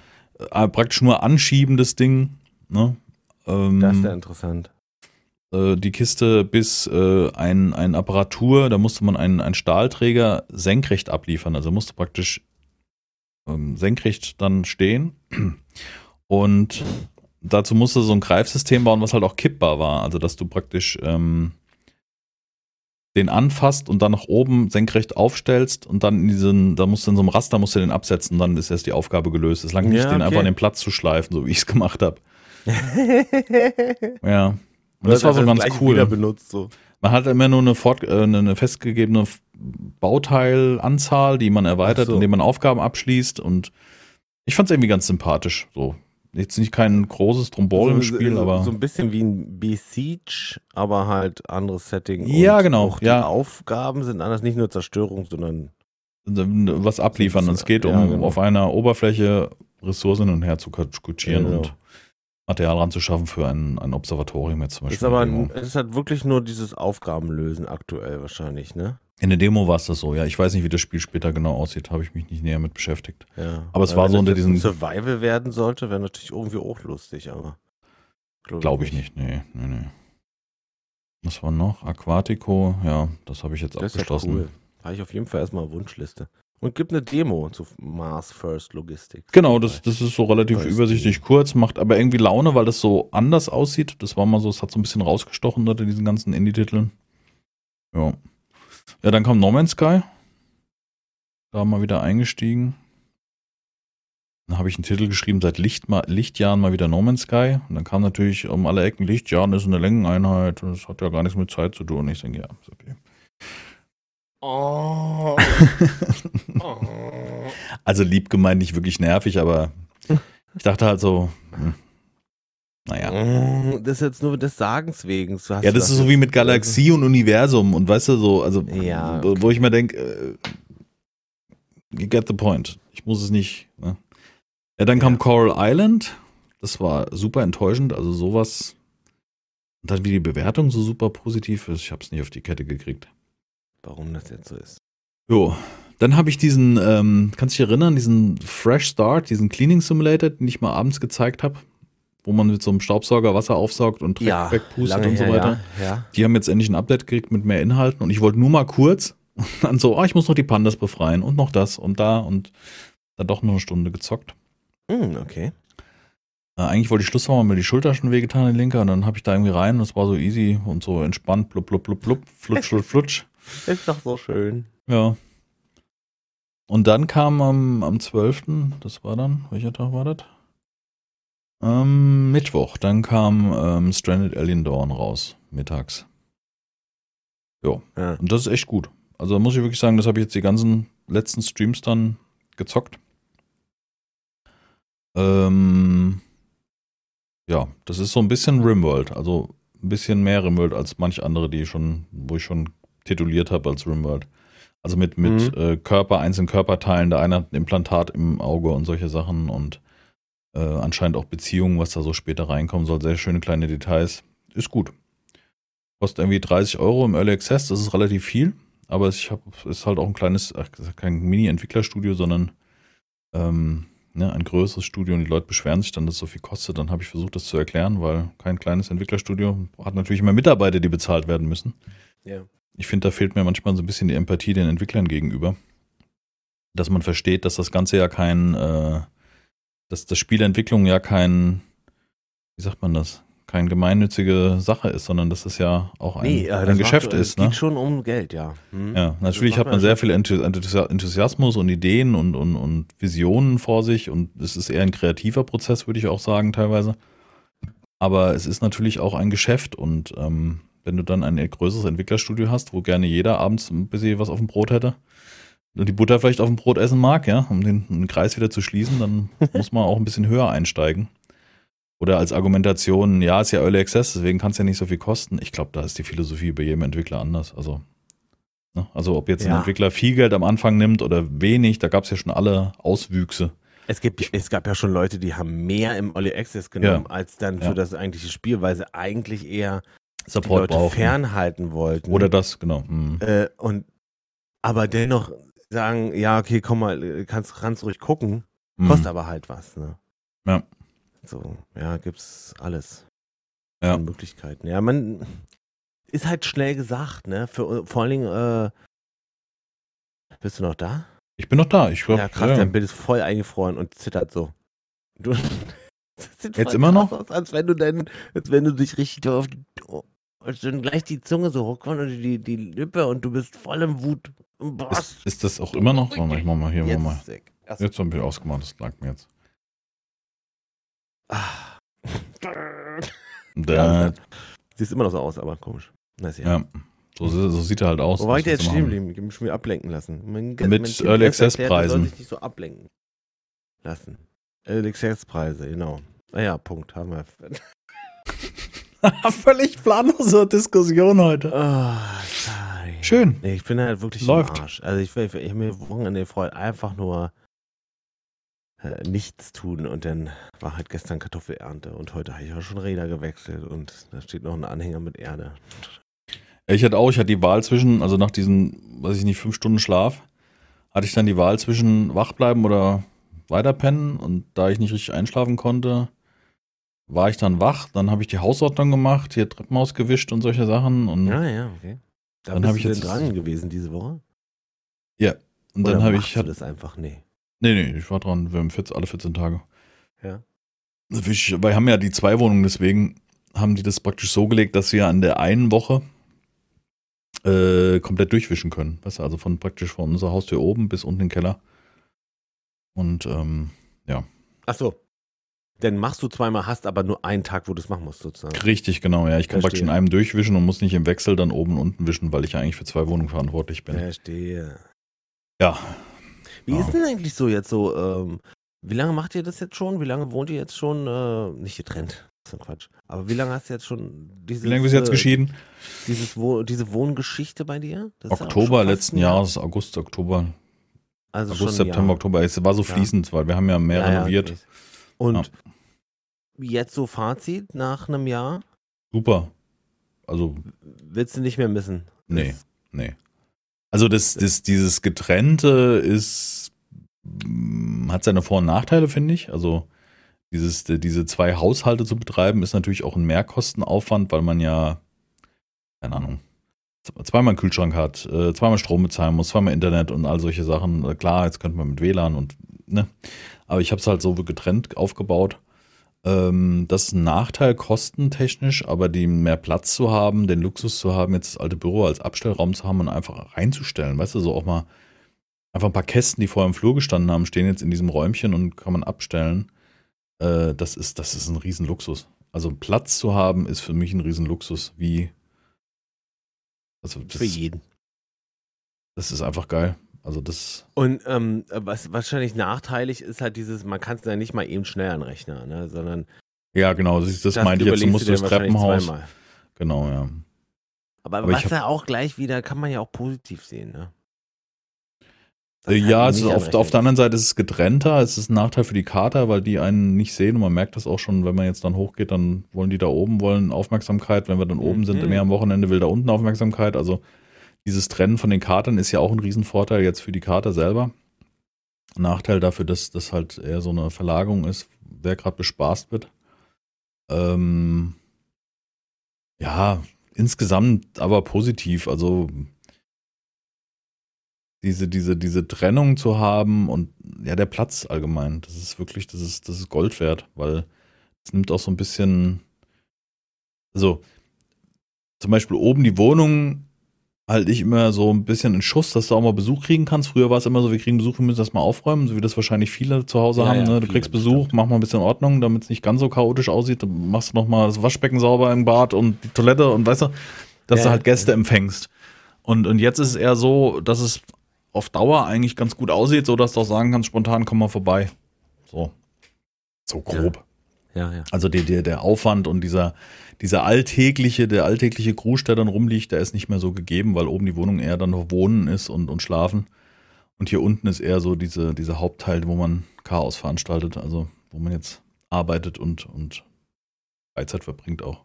äh, praktisch nur anschiebendes Ding. Ne? Ähm, das ist ja interessant. Äh, die Kiste bis äh, ein, ein Apparatur, da musste man einen, einen Stahlträger senkrecht abliefern. Also musste praktisch ähm, senkrecht dann stehen. Und dazu musste so ein Greifsystem bauen, was halt auch kippbar war. Also dass du praktisch ähm, den anfasst und dann nach oben senkrecht aufstellst und dann in diesen, da musst du in so einem Raster musst du den absetzen und dann ist erst die Aufgabe gelöst. Es lang nicht, ja, okay. den einfach an den Platz zu schleifen, so wie ich es gemacht habe. ja. Und das, war so ganz cool. Benutzt, so. Man hat immer nur eine, fort, äh, eine festgegebene Bauteilanzahl, die man erweitert, so. indem man Aufgaben abschließt. Und ich fand es irgendwie ganz sympathisch. So. Jetzt nicht kein großes Tromborium-Spiel, so, aber. So ein bisschen wie ein Besiege, aber halt anderes Setting. Ja, genau. Auch die ja. Aufgaben sind anders, nicht nur Zerstörung, sondern. Was abliefern. Es geht ja, um genau. auf einer Oberfläche Ressourcen hin und her zu kutschieren genau. und Material ranzuschaffen für ein, ein Observatorium jetzt zum Beispiel. Ist aber es ist halt wirklich nur dieses Aufgabenlösen aktuell wahrscheinlich, ne? In der Demo war es das so, ja. Ich weiß nicht, wie das Spiel später genau aussieht, habe ich mich nicht näher mit beschäftigt. Ja. Aber es war so unter diesen. Survival werden sollte, wäre natürlich irgendwie auch lustig, aber. Glaube glaub ich nicht, nee, nee, nee. Was war noch? Aquatico, ja, das habe ich jetzt das abgeschlossen. Ist ja cool. Habe ich auf jeden Fall erstmal Wunschliste. Und gibt eine Demo zu Mars First Logistik. Genau, das, das ist so relativ First übersichtlich kurz, macht aber irgendwie Laune, weil das so anders aussieht. Das war mal so, es hat so ein bisschen rausgestochen unter diesen ganzen Indie-Titeln. Ja. Ja, dann kam No Man's Sky. Da mal wieder eingestiegen. Dann habe ich einen Titel geschrieben, seit Licht mal, Lichtjahren mal wieder No Man's Sky. Und dann kam natürlich um alle Ecken, Lichtjahren ist eine Längeneinheit. Das hat ja gar nichts mit Zeit zu tun. Ich denke, ja, ist okay. Oh. Also lieb gemeint, nicht wirklich nervig, aber ich dachte halt so, hm, naja. Oh, Das ist jetzt nur des Sagens wegen. Ja, das ist so wie mit Galaxie und Universum und weißt du so, also Ja, wo, wo ich mir denke, äh, you get the point. Ich muss es nicht. Ne? Ja, dann kam Ja. Coral Island. Das war super enttäuschend. Also sowas. Und dann wie die Bewertung so super positiv ist. Ich habe es nicht auf die Kette gekriegt. Warum das jetzt so ist. Jo. Dann habe ich diesen, ähm, kannst du dich erinnern, diesen Fresh Start, diesen Cleaning Simulator, den ich mal abends gezeigt habe, wo man mit so einem Staubsauger Wasser aufsaugt und Dreck Ja, wegpustet und so her, weiter. Ja, ja. Die haben jetzt endlich ein Update gekriegt mit mehr Inhalten und ich wollte nur mal kurz und dann so, ah, ich muss noch die Pandas befreien und noch das und da und dann doch noch eine Stunde gezockt. Hm, okay. Äh, eigentlich wollte ich Schluss machen, weil mir die Schulter schon wehgetan, die linke, und dann habe ich da irgendwie rein und es war so easy und so entspannt, blub, blub, blub, blub, flutsch, flutsch, flutsch. Ist doch so schön. Ja. Und dann kam am, am 12., das war dann, welcher Tag war das? Ähm, Mittwoch, dann kam ähm, Stranded Alien Dawn raus, mittags. Ja. Und das ist echt gut. Also da muss ich wirklich sagen, das habe ich jetzt die ganzen letzten Streams dann gezockt. Ähm, ja, das ist so ein bisschen Rimworld. Also ein bisschen mehr Rimworld als manch andere, die schon, wo ich schon tituliert habe als Rimworld. Also mit, mit Mhm. äh, Körper, einzelnen Körperteilen, der eine hat ein Implantat im Auge und solche Sachen und äh, anscheinend auch Beziehungen, was da so später reinkommen soll. Sehr schöne kleine Details. Ist gut. Kostet irgendwie 30 Euro im Early Access, das ist relativ viel, aber ich habe, ist halt auch ein kleines, ach, kein Mini-Entwicklerstudio, sondern ähm, ne, ein größeres Studio und die Leute beschweren sich dann, dass es so viel kostet. Dann habe ich versucht, das zu erklären, weil kein kleines Entwicklerstudio hat natürlich immer Mitarbeiter, die bezahlt werden müssen. Ja. Ich finde, da fehlt mir manchmal so ein bisschen die Empathie den Entwicklern gegenüber. Dass man versteht, dass das Ganze ja kein, äh, dass das Spielentwicklung ja kein, wie sagt man das, keine gemeinnützige Sache ist, sondern dass es ja auch ein, Nee, äh, ein Geschäft macht, ist. Es geht Ne? schon um Geld, ja. Hm. Ja, natürlich hat man sehr viel Enthu- Enthusi- Enthusiasmus und Ideen und, und, und Visionen vor sich und es ist eher ein kreativer Prozess, würde ich auch sagen, teilweise. Aber es ist natürlich auch ein Geschäft und ähm, wenn du dann ein größeres Entwicklerstudio hast, wo gerne jeder abends ein bisschen was auf dem Brot hätte die Butter vielleicht auf dem Brot essen mag, ja, um den, den Kreis wieder zu schließen, dann muss man auch ein bisschen höher einsteigen. Oder als Argumentation, ja, ist ja Early Access, deswegen kann es ja nicht so viel kosten. Ich glaube, da ist die Philosophie bei jedem Entwickler anders. Also, ne? also ob jetzt ein Ja. Entwickler viel Geld am Anfang nimmt oder wenig, da gab es ja schon alle Auswüchse. Es, gibt, es gab ja schon Leute, die haben mehr im Early Access genommen, als dann Ja. für das eigentliche Spiel, weil sie eigentlich eher die Support Leute brauchen. fernhalten wollten. Oder das, genau. Mhm. Äh, und aber dennoch sagen, ja, okay, komm mal, äh, kannst, kannst ruhig gucken, Mhm. kostet aber halt was, ne? Ja. So, ja, gibt's alles. Ja. An Möglichkeiten. Ja, man ist halt schnell gesagt, ne? Für, vor allen Dingen, äh, bist du noch da? Ich bin noch da. Ich glaub, ja, krass, ja. dein Bild ist voll eingefroren und zittert so. Du, Jetzt immer noch? Aus, als wenn du dann, als wenn du dich richtig auf die, als wenn gleich die Zunge so hochkommt und die, die Lippe und du bist voll im Wut. Ist, ist das auch immer noch? Warte mal, ich mach mal hier Jetzt mal. Achso. Jetzt haben wir ausgemacht, das lag mir jetzt. Ah. Da, Siehst immer noch so aus, aber komisch. Ist ja. ja. So, so sieht er halt aus. Wo war ich denn jetzt stehen geblieben? Ich hab mich schon wieder ablenken lassen. Mein, Mit mein Early Access erklärt, Preisen. sich nicht so ablenken lassen. Early Access Preise, genau. Ah ja, Punkt, haben wir. Völlig planlose Diskussion heute. Oh. Schön. Nee, ich bin halt wirklich Läuft. im Arsch. Also ich, ich, ich mir Wochenende gefreut, einfach nur äh, nichts tun und dann war halt gestern Kartoffelernte und heute habe ich auch schon Räder gewechselt und da steht noch ein Anhänger mit Erde. Ich hatte auch, ich hatte die Wahl zwischen, also nach diesen, weiß ich nicht, fünf Stunden Schlaf, hatte ich dann die Wahl zwischen wach bleiben oder weiterpennen und da ich nicht richtig einschlafen konnte, war ich dann wach, dann habe ich die Hausordnung gemacht, hier Treppenhaus gewischt und solche Sachen und, Ja, ja, okay. Da Dann bist hab du ich jetzt- dran gewesen diese Woche? und dann Oder habe machst ich, hat, das einfach, nee. nee, nee, ich war dran, wir haben 14, alle 14 Tage. Ja. Weil wir haben ja die zwei Wohnungen, deswegen haben die das praktisch so gelegt, dass wir an der einen Woche äh, komplett durchwischen können. Weißt du, also von praktisch von unserer Haustür oben bis unten in den Keller. Und ähm, ja, Ach so. Dann machst du zweimal, hast aber nur einen Tag, wo du es machen musst, sozusagen. Richtig, genau, ja. Ich kann Verstehe. praktisch in einem durchwischen und muss nicht im Wechsel dann oben und unten wischen, weil ich ja eigentlich für zwei Wohnungen verantwortlich bin. Verstehe. Ja, Wie Ja. ist denn eigentlich so jetzt so, ähm, wie lange macht ihr das jetzt schon? Wie lange wohnt ihr jetzt schon, äh, nicht getrennt? Das ist ein Quatsch. Aber wie lange hast du jetzt schon dieses, wie lange bist du jetzt äh, geschieden? Dieses Wo diese Wohngeschichte bei dir? Das ja Oktober fast letzten. Jahres, August, Oktober, Also August, September, Jahr. Oktober. Es war so Ja. fließend, weil wir haben ja mehr Ja, ja, renoviert. Und jetzt so Fazit nach einem Jahr, Super. Also, willst du nicht mehr missen? nee, nee. Also das, das, dieses Getrennte ist, mm, hat seine Vor- und Nachteile, finde ich. Also dieses, diese zwei Haushalte zu betreiben, ist natürlich auch ein Mehrkostenaufwand, weil man ja, keine Ahnung, zweimal einen Kühlschrank hat, äh, zweimal Strom bezahlen muss, zweimal Internet und all solche Sachen. Äh, Klar, jetzt könnte man mit WLAN und, ne. Aber ich habe es halt so getrennt aufgebaut. Ähm, das ist ein Nachteil kostentechnisch, aber die mehr Platz zu haben, den Luxus zu haben, jetzt das alte Büro als Abstellraum zu haben und einfach reinzustellen, weißt du, so auch mal einfach ein paar Kästen, die vorher im Flur gestanden haben, stehen jetzt in diesem Räumchen und kann man abstellen. Äh, das ist, das ist ein Riesenluxus. Also Platz zu haben, ist für mich ein Riesenluxus, wie also das, Für jeden. das ist einfach geil. Also das, Und ähm, was wahrscheinlich nachteilig ist halt dieses, man kann es ja nicht mal eben schnell an den Rechner, ne? sondern ja genau, das, das meinte ich jetzt, du musst durchs wahrscheinlich Treppenhaus. zweimal. Genau, ja. Aber, Aber was hab- ja auch gleich wieder, kann man ja auch positiv sehen, ne? Äh, Ja, also nicht auf, auf der anderen Seite ist es getrennter. Es ist ein Nachteil für die Kater, weil die einen nicht sehen und man merkt das auch schon, wenn man jetzt dann hochgeht, dann wollen die da oben wollen Aufmerksamkeit. Wenn wir dann oben sind, Mhm. mehr am Wochenende will da unten Aufmerksamkeit. Also dieses Trennen von den Katern ist ja auch ein Riesenvorteil jetzt für die Kater selber. Nachteil dafür, dass das halt eher so eine Verlagerung ist, wer gerade bespaßt wird. Ähm, ja, insgesamt aber positiv. Also diese, diese, diese Trennung zu haben und ja, der Platz allgemein, das ist wirklich, das ist, das ist Gold wert, weil es nimmt auch so ein bisschen, also zum Beispiel oben die Wohnung halte ich immer so ein bisschen in Schuss, dass du auch mal Besuch kriegen kannst. Früher war es immer so, wir kriegen Besuch, wir müssen das mal aufräumen, so wie das wahrscheinlich viele zu Hause Ja, haben. ja, ne? Du kriegst Besuch, bestimmt. mach mal ein bisschen Ordnung, damit es nicht ganz so chaotisch aussieht. Dann machst du noch mal das Waschbecken sauber im Bad und die Toilette und weißt du, dass Ja, du halt. Gäste empfängst. Und, und jetzt ist es eher so, dass es auf Dauer eigentlich ganz gut aussieht, so dass du auch sagen kannst, spontan komm mal vorbei. So. So grob. Ja, ja. Also der, der, der Aufwand und dieser, dieser alltägliche, der alltägliche Grusch, der dann rumliegt, der ist nicht mehr so gegeben, weil oben die Wohnung eher dann noch Wohnen ist und, und Schlafen. Und hier unten ist eher so diese, dieser Hauptteil, wo man Chaos veranstaltet, also wo man jetzt arbeitet und, und Freizeit verbringt auch.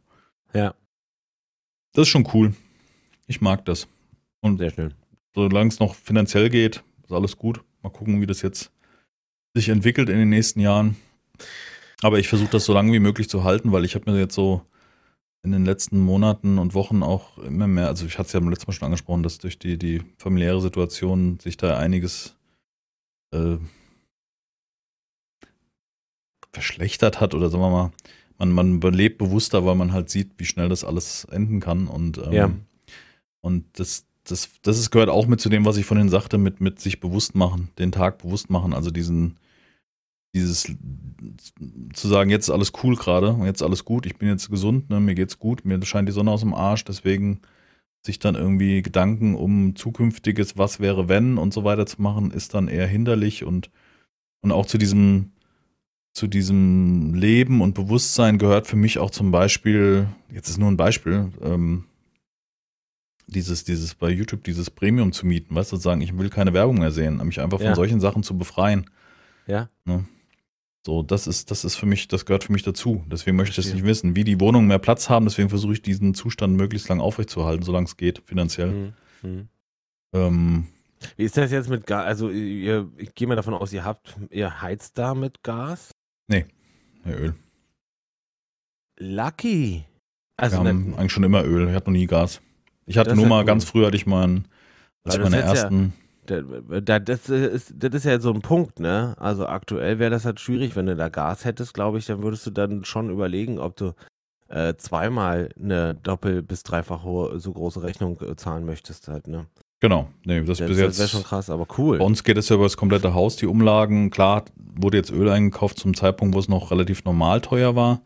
Ja. Das ist schon cool. Ich mag das. Und Sehr schön. solange es noch finanziell geht, ist alles gut. Mal gucken, wie das jetzt sich entwickelt in den nächsten Jahren. Aber ich versuche das so lange wie möglich zu halten, weil ich habe mir jetzt so in den letzten Monaten und Wochen auch immer mehr, also ich hatte es ja beim letzten Mal schon angesprochen, dass durch die, die familiäre Situation sich da einiges äh, verschlechtert hat oder sagen wir mal, man, man lebt bewusster, weil man halt sieht, wie schnell das alles enden kann und ähm, Ja. und das, das, das ist, gehört auch mit zu dem, was ich vorhin sagte, mit, mit sich bewusst machen, den Tag bewusst machen, also diesen, dieses zu sagen, jetzt ist alles cool gerade, jetzt ist alles gut, ich bin jetzt gesund, ne, mir geht's gut, mir scheint die Sonne aus dem Arsch, deswegen sich dann irgendwie Gedanken um zukünftiges, was wäre wenn und so weiter zu machen, ist dann eher hinderlich und, und auch zu diesem, zu diesem Leben und Bewusstsein gehört für mich auch zum Beispiel, jetzt ist nur ein Beispiel, ähm, dieses, dieses bei YouTube, dieses Premium zu mieten, weißt du, zu sagen, ich will keine Werbung mehr sehen, mich einfach von Ja. solchen Sachen zu befreien. Ja. Ne? So, das ist, das ist für mich, das gehört für mich dazu. Deswegen möchte ich das nicht wissen, wie die Wohnungen mehr Platz haben, deswegen versuche ich diesen Zustand möglichst lang aufrechtzuerhalten, solange es geht, finanziell. Mhm. Mhm. Ähm, Wie ist das jetzt mit Gas? Also, ihr, ich gehe mal davon aus, ihr habt, ihr heizt da mit Gas? ja, Öl. Lucky. Also, Wir haben ne- eigentlich schon immer Öl, ich hatte noch nie Gas. Ich hatte nur mal cool. ganz früh hatte ich mal einen, als ich meine ersten, das, ist, das ist ja so ein Punkt, ne? Also aktuell wäre das halt schwierig, wenn du da Gas hättest, glaube ich, dann würdest du dann schon überlegen, ob du äh, zweimal eine doppel- bis dreifach hohe, so große Rechnung äh, zahlen möchtest halt, ne? Genau. Nee, das, Das, bis das wäre schon krass, aber cool. Bei uns geht es ja über das komplette Haus, die Umlagen. Klar, wurde jetzt Öl eingekauft zum Zeitpunkt, wo es noch relativ normal teuer war.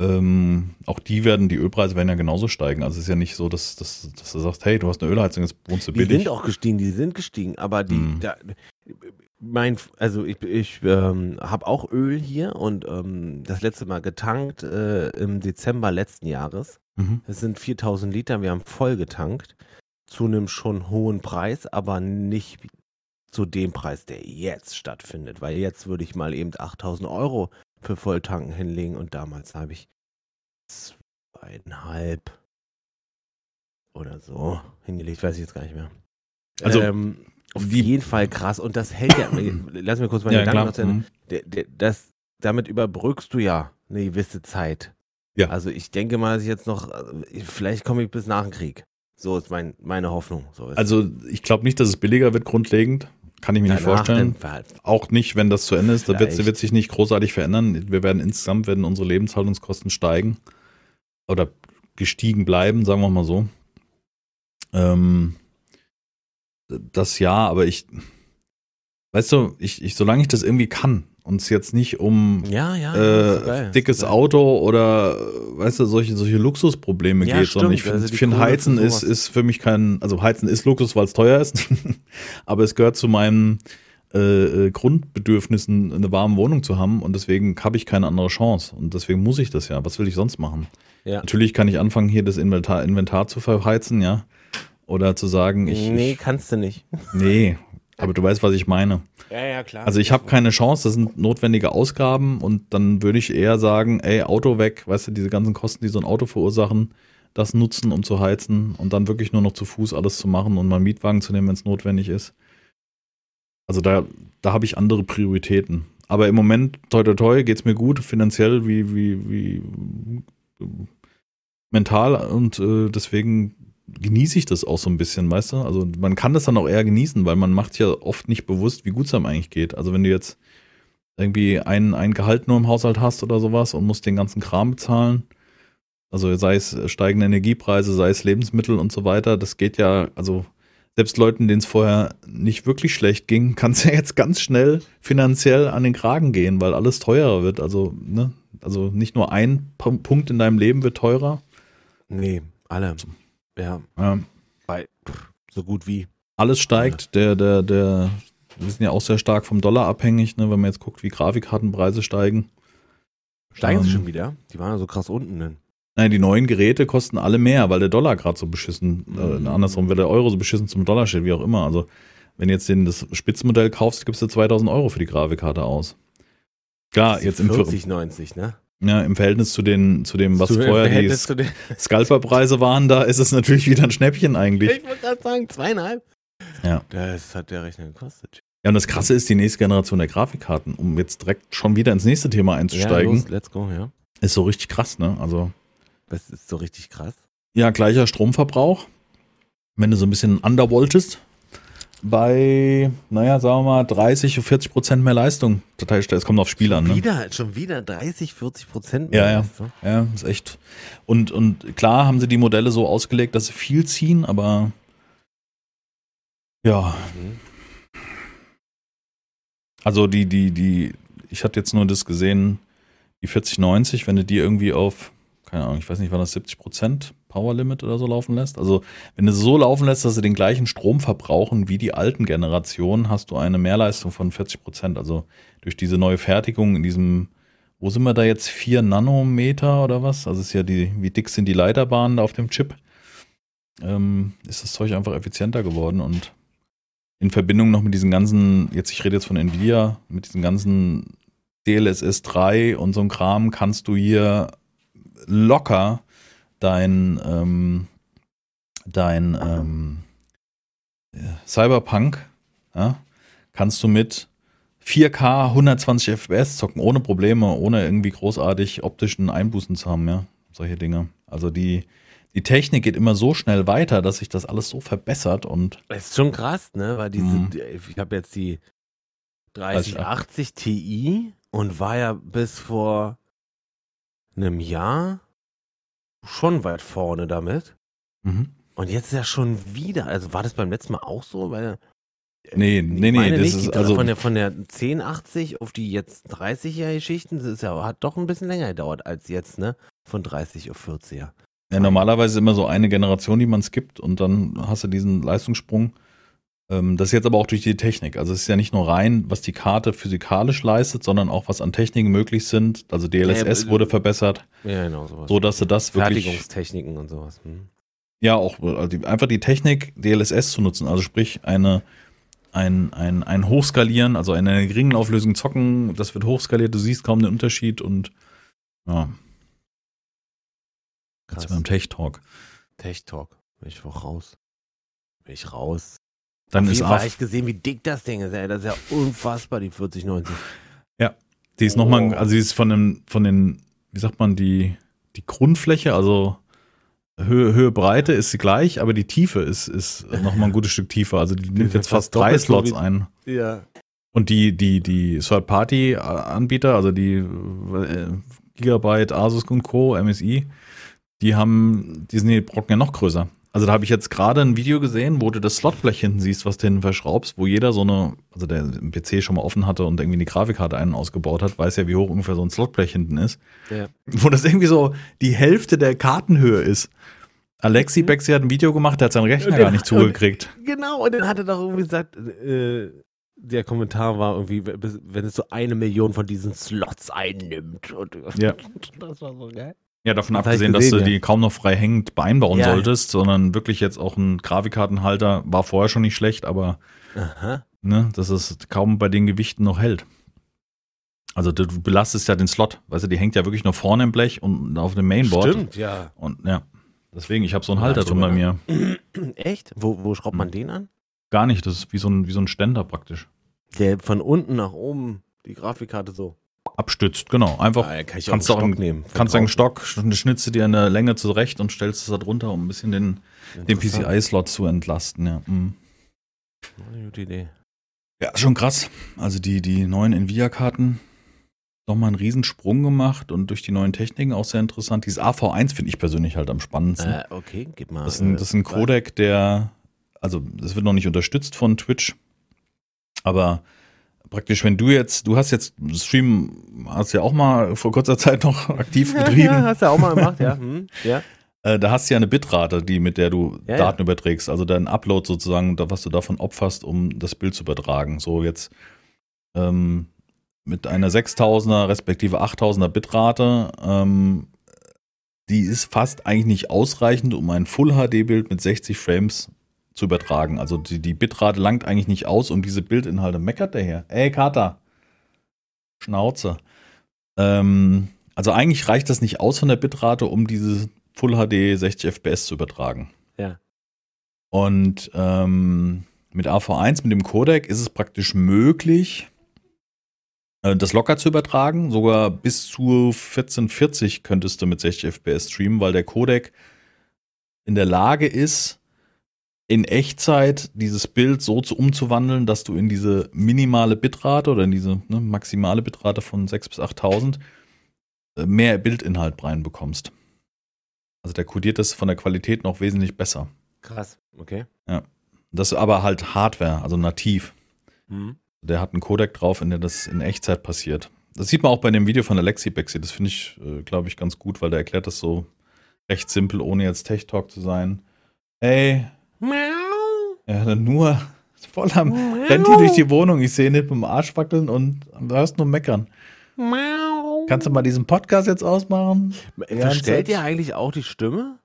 Ähm, auch die werden, die Ölpreise werden ja genauso steigen. Also es ist ja nicht so, dass, dass, dass du sagst, hey, du hast eine Ölheizung, jetzt wohnst du Die billig. sind auch gestiegen, die sind gestiegen, aber die, Mhm. da, mein, also ich, ich ähm, habe auch Öl hier und ähm, das letzte Mal getankt äh, im Dezember letzten Jahres. Mhm. Es sind 4000 Liter, wir haben voll getankt zu einem schon hohen Preis, aber nicht zu dem Preis, der jetzt stattfindet, weil jetzt würde ich mal eben 8000 Euro für Volltanken hinlegen und damals habe ich zweieinhalb oder so hingelegt, weiß ich jetzt gar nicht mehr. Also, ähm, auf jeden Fall krass und das hält ja, lass mir kurz meine Ja, Gedanken noch zu Ende Mhm. das, damit überbrückst du ja eine gewisse Zeit. Ja. Also ich denke mal, dass ich jetzt noch, äh, vielleicht komme ich bis nach dem Krieg. So ist mein, meine Hoffnung. So ist Also ich glaube nicht, dass es billiger wird grundlegend. Kann ich mir nicht vorstellen. Auch nicht, wenn das zu Ende ist. Da wird, wird sich nicht großartig verändern. Wir werden insgesamt werden unsere Lebenshaltungskosten steigen oder gestiegen bleiben, sagen wir mal so. Ähm, das ja, aber ich, weißt du, ich, ich, solange ich das irgendwie kann und es jetzt nicht um Ja, ja. äh, geil, dickes. Auto oder weißt du, solche, solche Luxusprobleme Ja, geht, sondern stimmt. ich finde, Also find, Heizen ist, ist für mich kein, also Heizen ist Luxus, weil es teuer ist, aber es gehört zu meinen äh, äh, Grundbedürfnissen, eine warme Wohnung zu haben und deswegen habe ich keine andere Chance und deswegen muss ich das ja. Was will ich sonst machen? Ja. Natürlich kann ich anfangen, hier das Inventar, Inventar zu verheizen, ja. Oder zu sagen, ich. nee, ich, kannst du nicht. nee, aber du weißt, was ich meine. Ja, ja, klar. Also ich habe keine Chance, das sind notwendige Ausgaben und dann würde ich eher sagen, ey, Auto weg, weißt du, diese ganzen Kosten, die so ein Auto verursachen, das nutzen, um zu heizen und dann wirklich nur noch zu Fuß alles zu machen und mal einen Mietwagen zu nehmen, wenn es notwendig ist. Also da, da habe ich andere Prioritäten. Aber im Moment, toi toi toi, geht's mir gut, finanziell wie, wie, wie äh, mental und äh, deswegen genieße ich das auch so ein bisschen, weißt du? Also man kann das dann auch eher genießen, weil man macht ja oft nicht bewusst, wie gut es einem eigentlich geht. Also wenn du jetzt irgendwie ein, ein Gehalt nur im Haushalt hast oder sowas und musst den ganzen Kram bezahlen, also sei es steigende Energiepreise, sei es Lebensmittel und so weiter, das geht ja, also selbst Leuten, denen es vorher nicht wirklich schlecht ging, kann es ja jetzt ganz schnell finanziell an den Kragen gehen, weil alles teurer wird. Also, ne? Also nicht nur ein Pu- Punkt in deinem Leben wird teurer. nee, alle. Ja, Ja, bei, pff, so gut wie. alles steigt. Der, der, der, wir sind ja auch sehr stark vom Dollar abhängig, ne? wenn man jetzt guckt, wie Grafikkartenpreise steigen. Steigen sie Ähm, schon wieder? Die waren ja so krass unten. Denn. Nein, die neuen Geräte kosten alle mehr, weil der Dollar gerade so beschissen, Mhm. äh, andersrum, weil der Euro so beschissen zum Dollar steht, wie auch immer. Also, wenn du jetzt den, das Spitzenmodell kaufst, gibst du 2000 Euro für die Grafikkarte aus. Klar, jetzt sind im, 40, 90, ne? Ja, im Verhältnis zu, den, zu dem, was Zu- vorher die Scalperpreise waren, da ist es natürlich wieder ein Schnäppchen eigentlich. Ich wollte gerade sagen, zweieinhalb. Ja. Das hat der Rechner gekostet. Ja, und das Krasse ist, die nächste Generation der Grafikkarten, um jetzt direkt schon wieder ins nächste Thema Ja, einzusteigen, los, let's go, ja. ist so richtig krass, ne? Also, Das ist so richtig krass. Ja, gleicher Stromverbrauch. Wenn du so ein bisschen undervoltest, bei, naja, sagen wir mal, 30, 40 Prozent mehr Leistung. Es kommt auf Spiel an. Ne? Wieder, schon wieder 30, 40 Prozent. Ja, ja. weißt du? Ja, ist echt. Und, und klar haben sie die Modelle so ausgelegt, dass sie viel ziehen, aber ja, Mhm. also die, die, die, ich hatte jetzt nur das gesehen, die 4090, wenn du die irgendwie auf, keine Ahnung, ich weiß nicht, war das 70 Prozent Power Limit oder so laufen lässt. Also wenn du sie so laufen lässt, dass sie den gleichen Strom verbrauchen wie die alten Generationen, hast du eine Mehrleistung von 40 Prozent. Also durch diese neue Fertigung in diesem, wo sind wir da jetzt, 4 Nanometer oder was? Also es ist ja die, wie dick sind die Leiterbahnen da auf dem Chip? Ähm, ist das Zeug einfach effizienter geworden und in Verbindung noch mit diesen ganzen, jetzt ich rede jetzt von Nvidia, mit diesen ganzen DLSS 3 und so ein Kram, kannst du hier locker dein, ähm, dein ähm, Cyberpunk, ja, kannst du mit 4K 120 FPS zocken, ohne Probleme, ohne irgendwie großartig optischen Einbußen zu haben, ja, solche Dinge. Also die, die Technik geht immer so schnell weiter, dass sich das alles so verbessert und Das ist schon krass, ne? Weil diese, Mhm. ich habe jetzt die 3080 Ti und war ja bis vor einem Jahr schon weit vorne damit. mhm. Und jetzt ist ja schon wieder, also war das beim letzten Mal auch so? Weil, Nee, ich nee, nee, meine das nicht, ist die- also von der, von der 1080 auf die jetzt 30er Geschichten, das ist ja, hat doch ein bisschen länger gedauert als jetzt, ne? Von 30 auf 40er. ja, normalerweise immer so eine Generation, die man skippt und dann hast du diesen Leistungssprung. Ähm, das ist jetzt aber auch durch die Technik. Also es ist ja nicht nur rein, was die Karte physikalisch leistet, sondern auch was an Techniken möglich sind. Also DLSS Ja, wurde verbessert, Ja, genau, sowas. so dass du das wirklich Fertigungstechniken und sowas. Hm. Ja, auch also einfach die Technik DLSS zu nutzen, also sprich eine ein, ein, ein Hochskalieren, also eine geringen Auflösung zocken, das wird hochskaliert, du siehst kaum den Unterschied und ja, Krass. jetzt beim Tech Talk. Tech Talk. Bin ich raus. Bin ich raus. Dann Auf ist jeden Fall habe ich gesehen, wie dick das Ding ist. Ey. Das ist ja unfassbar, die 4090. die ist nochmal, Oh. also die ist von dem, von den, wie sagt man, die, die Grundfläche, also Höhe, Höhe, Breite ist sie gleich, aber die Tiefe ist, ist nochmal ein gutes Stück tiefer. Also die nimmt jetzt fast drei Slots ein. Ja. Und die, die, die Third-Party-Anbieter, also die äh, Gigabyte, Asus und Co., MSI, die haben, die sind die Brocken ja noch größer. Also da habe ich jetzt gerade ein Video gesehen, wo du das Slotblech hinten siehst, was du hinten verschraubst, wo jeder so eine, also der einen PC schon mal offen hatte und irgendwie eine Grafikkarte einen ausgebaut hat, weiß ja, wie hoch ungefähr so ein Slotblech hinten ist. Ja. Wo das irgendwie so die Hälfte der Kartenhöhe ist. Alexi Mhm. Bexi hat ein Video gemacht, der hat seinen Rechner Und gar nicht zugekriegt. Genau, und dann hat er doch irgendwie gesagt, äh, der Kommentar war irgendwie, wenn es so eine Million von diesen Slots einnimmt. Und, Ja. Das war so geil. Ja, davon Das abgesehen, dass gesehen, du ja. die kaum noch frei hängend einbauen Ja. solltest, sondern wirklich jetzt auch ein Grafikkartenhalter war vorher schon nicht schlecht, aber Aha. ne, dass es kaum bei den Gewichten noch hält. Also du, du belastest ja den Slot, weißt du, die hängt ja wirklich nur vorne im Blech und auf dem Mainboard. Stimmt, ja. Und ja, deswegen, ich habe so einen Halter drin bei mir. Echt? Wo, wo schraubt man den an? Gar nicht, das ist wie so ein, wie so ein Ständer praktisch. Der von unten nach oben die Grafikkarte so. Abstützt, genau. Einfach Ah, kann ich kannst du auch einen nehmen. kannst einen Stock, schnitzt du dir in der Länge zurecht und stellst es da drunter, um ein bisschen den, den. PCI-Slot zu entlasten. Ja. Mhm. Eine gute Idee. Ja, schon krass. Also die, die neuen Nvidia-Karten nochmal einen Riesensprung gemacht und durch die neuen Techniken auch sehr interessant. Dieses AV1 finde ich persönlich halt am spannendsten. Äh, okay, gib mal. das, ist ein, das ist ein äh, Codec, der, also das wird noch nicht unterstützt von Twitch, aber praktisch, wenn du jetzt, du hast jetzt Stream, hast ja auch mal vor kurzer Zeit noch aktiv Ja, betrieben. hast du auch mal gemacht, ja. Hm, ja. Äh, da hast du ja eine Bitrate, die, mit der du Ja, Daten überträgst. Also dein Upload sozusagen, da, was du davon opferst, um das Bild zu übertragen. So jetzt ähm, mit einer 6000er respektive 8000er Bitrate, ähm, die ist fast eigentlich nicht ausreichend, um ein Full-HD-Bild mit 60 Frames zu übertragen. Also die, die Bitrate langt eigentlich nicht aus, um diese Bildinhalte. Meckert der her? Ey, Kater. Schnauze. Ähm, also eigentlich reicht das nicht aus von der Bitrate, um diese Full HD 60 FPS zu übertragen. Ja. Und ähm, mit AV1, mit dem Codec, ist es praktisch möglich, äh, das locker zu übertragen. Sogar bis zu 1440 könntest du mit 60 FPS streamen, weil der Codec in der Lage ist, in Echtzeit dieses Bild so zu umzuwandeln, dass du in diese minimale Bitrate oder in diese ne, maximale Bitrate von 6 bis 8000 äh, mehr Bildinhalt reinbekommst. Also der kodiert das von der Qualität noch wesentlich besser. Krass, okay. Das ist aber halt Hardware, also nativ. Hm. Der hat einen Codec drauf, in der das in Echtzeit passiert. Das sieht man auch bei dem Video von Alexi Bexi. Das finde ich, äh, glaube ich, ganz gut, weil der erklärt das so recht simpel, ohne jetzt Tech Talk zu sein. Ey, er hat nur voll am rennt hier durch die Wohnung. Ich sehe nicht mit dem Arsch wackeln und du hörst nur meckern. Kannst du mal diesen Podcast jetzt ausmachen? Verstellt ihr eigentlich auch die Stimme?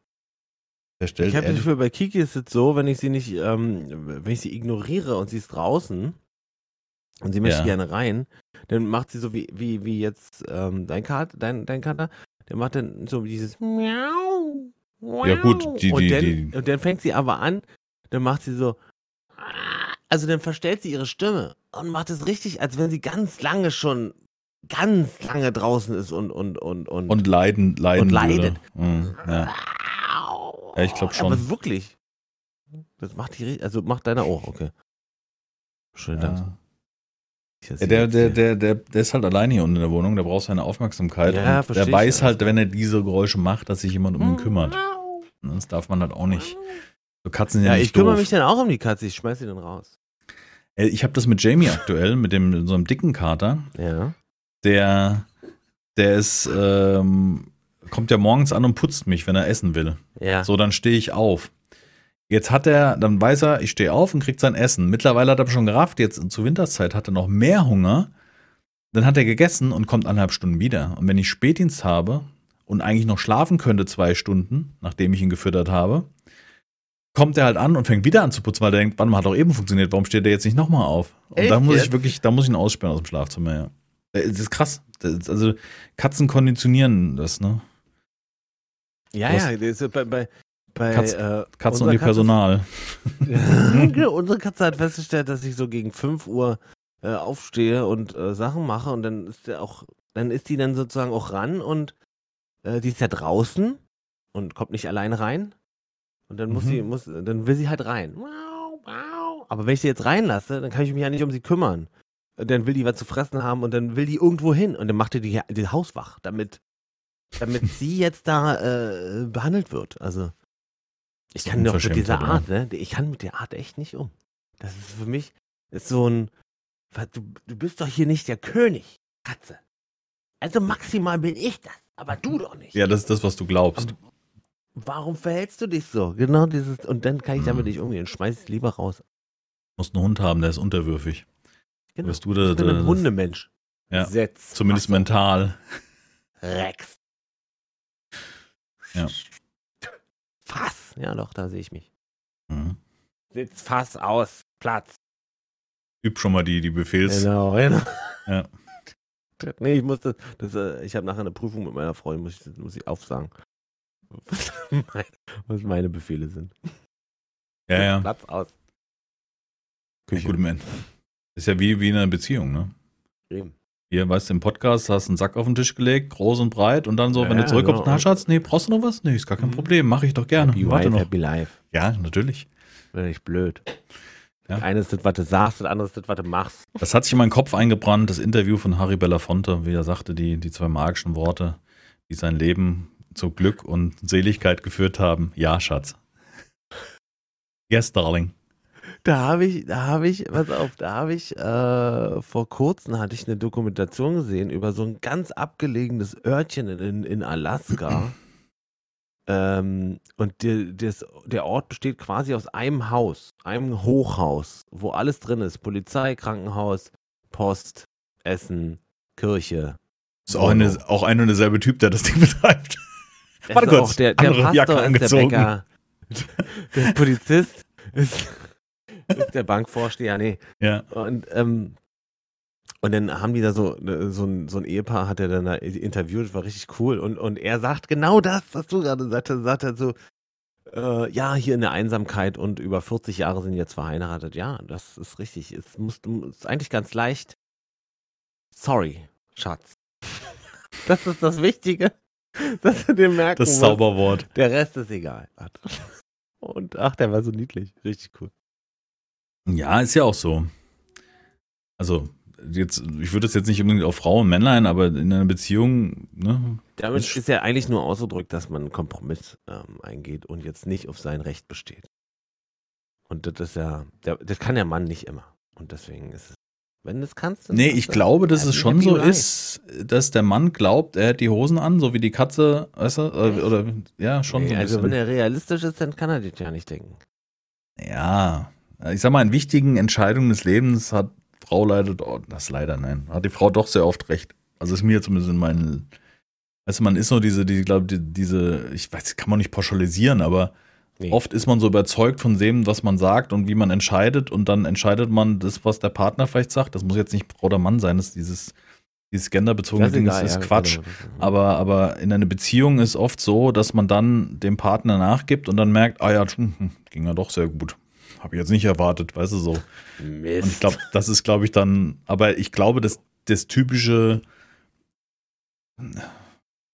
Der stellt Ich habe das Gefühl, bei Kiki ist es so, wenn ich sie nicht, ähm, wenn ich sie ignoriere und sie ist draußen und sie möchte Ja. gerne rein, dann macht sie so wie, wie, wie jetzt ähm, dein Kater, dein, dein Kater, der macht dann so dieses Miau. Ja, gut, die- und, die- dann, die- und dann fängt sie aber an, dann macht sie so, also dann verstellt sie ihre Stimme und macht es richtig, als wenn sie ganz lange schon, ganz lange draußen ist und, und, und, und, und leiden, leiden Und leidet. Mhm, ja. Ja, ich glaub schon. Aber wirklich. Das macht die, also macht deiner auch, okay. Dank. Ja. Ja, der, der, der, der, der ist halt allein hier unten in der Wohnung, der braucht seine Aufmerksamkeit. Ja, und der weiß halt, wenn er diese Geräusche macht, dass sich jemand um ihn kümmert. Das darf man halt auch nicht. So Katzen sind ja, Ja, nicht ich kümmere doof. mich dann auch um die Katze, ich schmeiß sie dann raus. Äh, Ich habe das mit Jamie aktuell, mit dem so einem dicken Kater. Ja. Der, der ist, ähm, kommt ja morgens an und putzt mich, wenn er essen will. Ja. So, dann stehe ich auf. Jetzt hat er, dann weiß er, ich stehe auf und kriegt sein Essen. Mittlerweile hat er schon gerafft, jetzt zur Winterszeit hat er noch mehr Hunger. Dann hat er gegessen und kommt anderthalb Stunden wieder. Und wenn ich Spätdienst habe und eigentlich noch schlafen könnte zwei Stunden, nachdem ich ihn gefüttert habe, kommt er halt an und fängt wieder an zu putzen, weil er denkt, warte mal, hat doch eben funktioniert, warum steht er jetzt nicht nochmal auf? Und Echt da muss ich wirklich, da muss ich ihn aussperren aus dem Schlafzimmer, ja. Äh, Das ist krass. Das ist, also Katzen konditionieren das, ne? Ja, ja, das bei, bei, bei Katz- äh, Katzen und die Katze- Personal. Unsere Katze hat festgestellt, dass ich so gegen 5 Uhr äh, aufstehe und äh, Sachen mache und dann ist der auch, dann ist die dann sozusagen auch ran und äh, die ist ja draußen und kommt nicht alleine rein. Und dann muss Mhm. sie, muss, dann will sie halt rein. Aber wenn ich sie jetzt reinlasse, dann kann ich mich ja nicht um sie kümmern. Und dann will die was zu fressen haben und dann will die irgendwo hin und dann macht die die, die Hauswach, damit, damit sie jetzt da äh, behandelt wird. Also ich kann doch mit dieser oder? Art, ne? Ich kann mit der Art echt nicht um. Das ist für mich ist so ein, du, du bist doch hier nicht der König, Katze. Also maximal bin ich das, aber du doch nicht. Ja, das ist das, was du glaubst. Warum verhältst du dich so? Genau dieses, und dann kann ich damit Mhm. nicht umgehen. Schmeiß es lieber raus. Du musst einen Hund haben, der ist unterwürfig. Genau. Wirst du da, ich bin ein Hundemensch. Ja, Setz. zumindest Wasser. mental. Rex. Ja. Fass. Ja, doch, da sehe ich mich. Mhm. Sitz Fass aus. Platz. Üb schon mal die, die Befehls. Genau, genau. Ja. Nee, ich muss das, das äh, ich habe nachher eine Prüfung mit meiner Freundin, muss ich, muss ich aufsagen. Was meine, Befehle sind. Ja, ja. Platz aus. Küche. gut, man. Ist ja wie, wie in einer Beziehung, ne? Eben. Hier, weißt du, im Podcast hast du einen Sack auf den Tisch gelegt, groß und breit, und dann so, Ja, wenn du zurückkommst, genau. na Schatz, nee, brauchst du noch was? Nee, ist gar kein Mhm. Problem, mache ich doch gerne. Happy Warte wife, noch. happy life. Ja, natürlich. Wäre nicht blöd. Ja. Das eine ist das, was du sagst, das andere ist das, was du machst. Das hat sich in meinen Kopf eingebrannt, das Interview von Harry Belafonte, wie er sagte, die, die zwei magischen Worte, die sein Leben zu Glück und Seligkeit geführt haben. Ja, Schatz. Yes, Darling. Da habe ich, da habe ich, pass auf, da habe ich, äh, vor kurzem hatte ich eine Dokumentation gesehen über so ein ganz abgelegenes Örtchen in, in Alaska. ähm, und die, das, der Ort besteht quasi aus einem Haus, einem Hochhaus, wo alles drin ist. Polizei, Krankenhaus, Post, Essen, Kirche. Ist auch, eine, auch ein und derselbe Typ, der das Ding betreibt. Warte kurz, auch der, der andere Jacke Pastor ist der. Bäcker. Der Polizist ist, ist der Bankvorsteher. Nee, Ja. Und, ähm, und dann haben die da so, ne, so, ein, so ein Ehepaar hat er dann da interviewt, war richtig cool. Und, und er sagt genau das, was du gerade sagst. Sagt er so, äh, ja, hier in der Einsamkeit und über 40 Jahre sind jetzt verheiratet. Ja, das ist richtig. Es muss, ist eigentlich ganz leicht. Sorry, Schatz. Das ist das Wichtige, dass du dir merken Das. Zauberwort. Der Rest ist egal. Und ach, der war so niedlich. Richtig cool. Ja, ist ja auch so. Also, jetzt, ich würde es jetzt nicht unbedingt auf Frau und Männlein, aber in einer Beziehung, ne? Damit Ist- ja eigentlich nur ausgedrückt, dass man einen Kompromiss ähm, eingeht und jetzt nicht auf sein Recht besteht. Und das ist ja, das kann der Mann nicht immer. Und deswegen ist es, wenn du es kannst. dann Nee, ich glaube, dass es schon so life. ist, dass der Mann glaubt, er hat die Hosen an, so wie die Katze, weißt du? Oder, oder ja, schon Nee, so ein also wenn bisschen. er realistisch ist, dann kann er das ja nicht denken. Ja, ich sag mal, in wichtigen Entscheidungen des Lebens hat Frau leider, oh, das leider, nein, hat die Frau doch sehr oft recht. Also ist mir zumindest in meinen, weißt du, man ist so diese, die, glaube die, diese, ich weiß, kann man nicht pauschalisieren, aber Nee. oft ist man so überzeugt von dem, was man sagt und wie man entscheidet und dann entscheidet man das, was der Partner vielleicht sagt. Das muss jetzt nicht Frau oder Mann sein, das ist dieses, dieses genderbezogene Ding, egal, das ist ja, Quatsch. genau, Aber, aber in einer Beziehung ist oft so, dass man dann dem Partner nachgibt und dann merkt, ah ja, hm, hm, ging ja doch sehr gut. Habe ich jetzt nicht erwartet, weißt du so. Mist. Und ich glaube, das ist, glaube ich, dann, aber ich glaube, dass das typische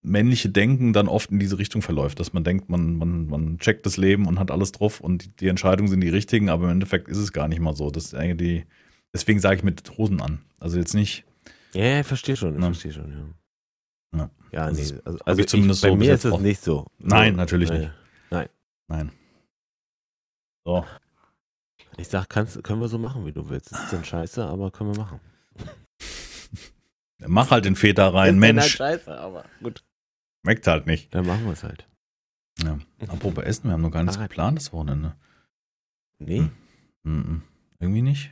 männliche Denken dann oft in diese Richtung verläuft, dass man denkt, man, man, man checkt das Leben und hat alles drauf und die, die Entscheidungen sind die richtigen, aber im Endeffekt ist es gar nicht mal so. Das ist eigentlich die, deswegen sage ich mit Hosen an. Also jetzt nicht, Ja, ja, ich verstehe schon, Ja. verstehe schon, ja. Ja. Ja, Das nee, also, also ich zumindest ich, bei so mir ist es nicht so. Nein, natürlich nee. nicht. nein. So. Ich sag, kannst, können wir so machen, wie du willst. Das ist dann scheiße, aber können wir machen. Mach halt den Feta rein, Mensch. Halt scheiße, aber gut. Schmeckt halt nicht. Dann machen wir es halt. Ja. Apropos Essen, wir haben noch gar nichts Fahrrad. geplant das Wochenende. Nee, Hm. Mhm. Irgendwie nicht.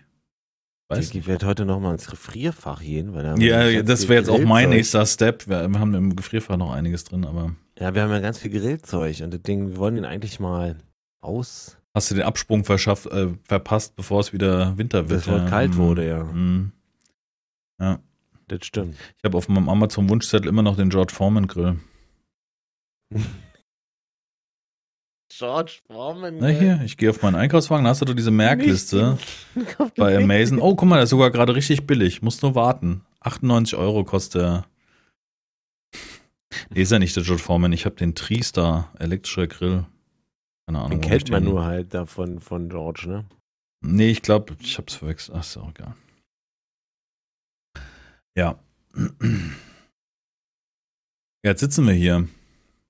Weiß ich werde heute noch mal ins Gefrierfach gehen. Weil da Ja, das wäre jetzt auch mein nächster Step. Wir, haben im Gefrierfach noch einiges drin, aber Ja, wir haben ja ganz viel Grillzeug und das Ding, wir wollen den eigentlich mal aus. hast du den Absprung verschafft, äh, verpasst, bevor es wieder Winter wird? Bevor es kalt Hm. wurde, ja. Hm. Ja. Das stimmt. Ich habe auf meinem Amazon-Wunschzettel immer noch den George Foreman Grill. George Foreman. Na hier, ich gehe auf meinen Einkaufswagen, da hast du doch diese Merkliste bei Amazon. Oh, guck mal, der ist sogar gerade richtig billig. Muss nur warten. 98 Euro kostet der. Nee, ist ja nicht der George Foreman. Ich habe den Triestar elektrischer Grill. Keine Ahnung. Den kennt man den- nur halt davon von George, ne? Nee, ich glaube, ich hab's verwechselt. Ach, ist auch egal. Ja. Ja, jetzt sitzen wir hier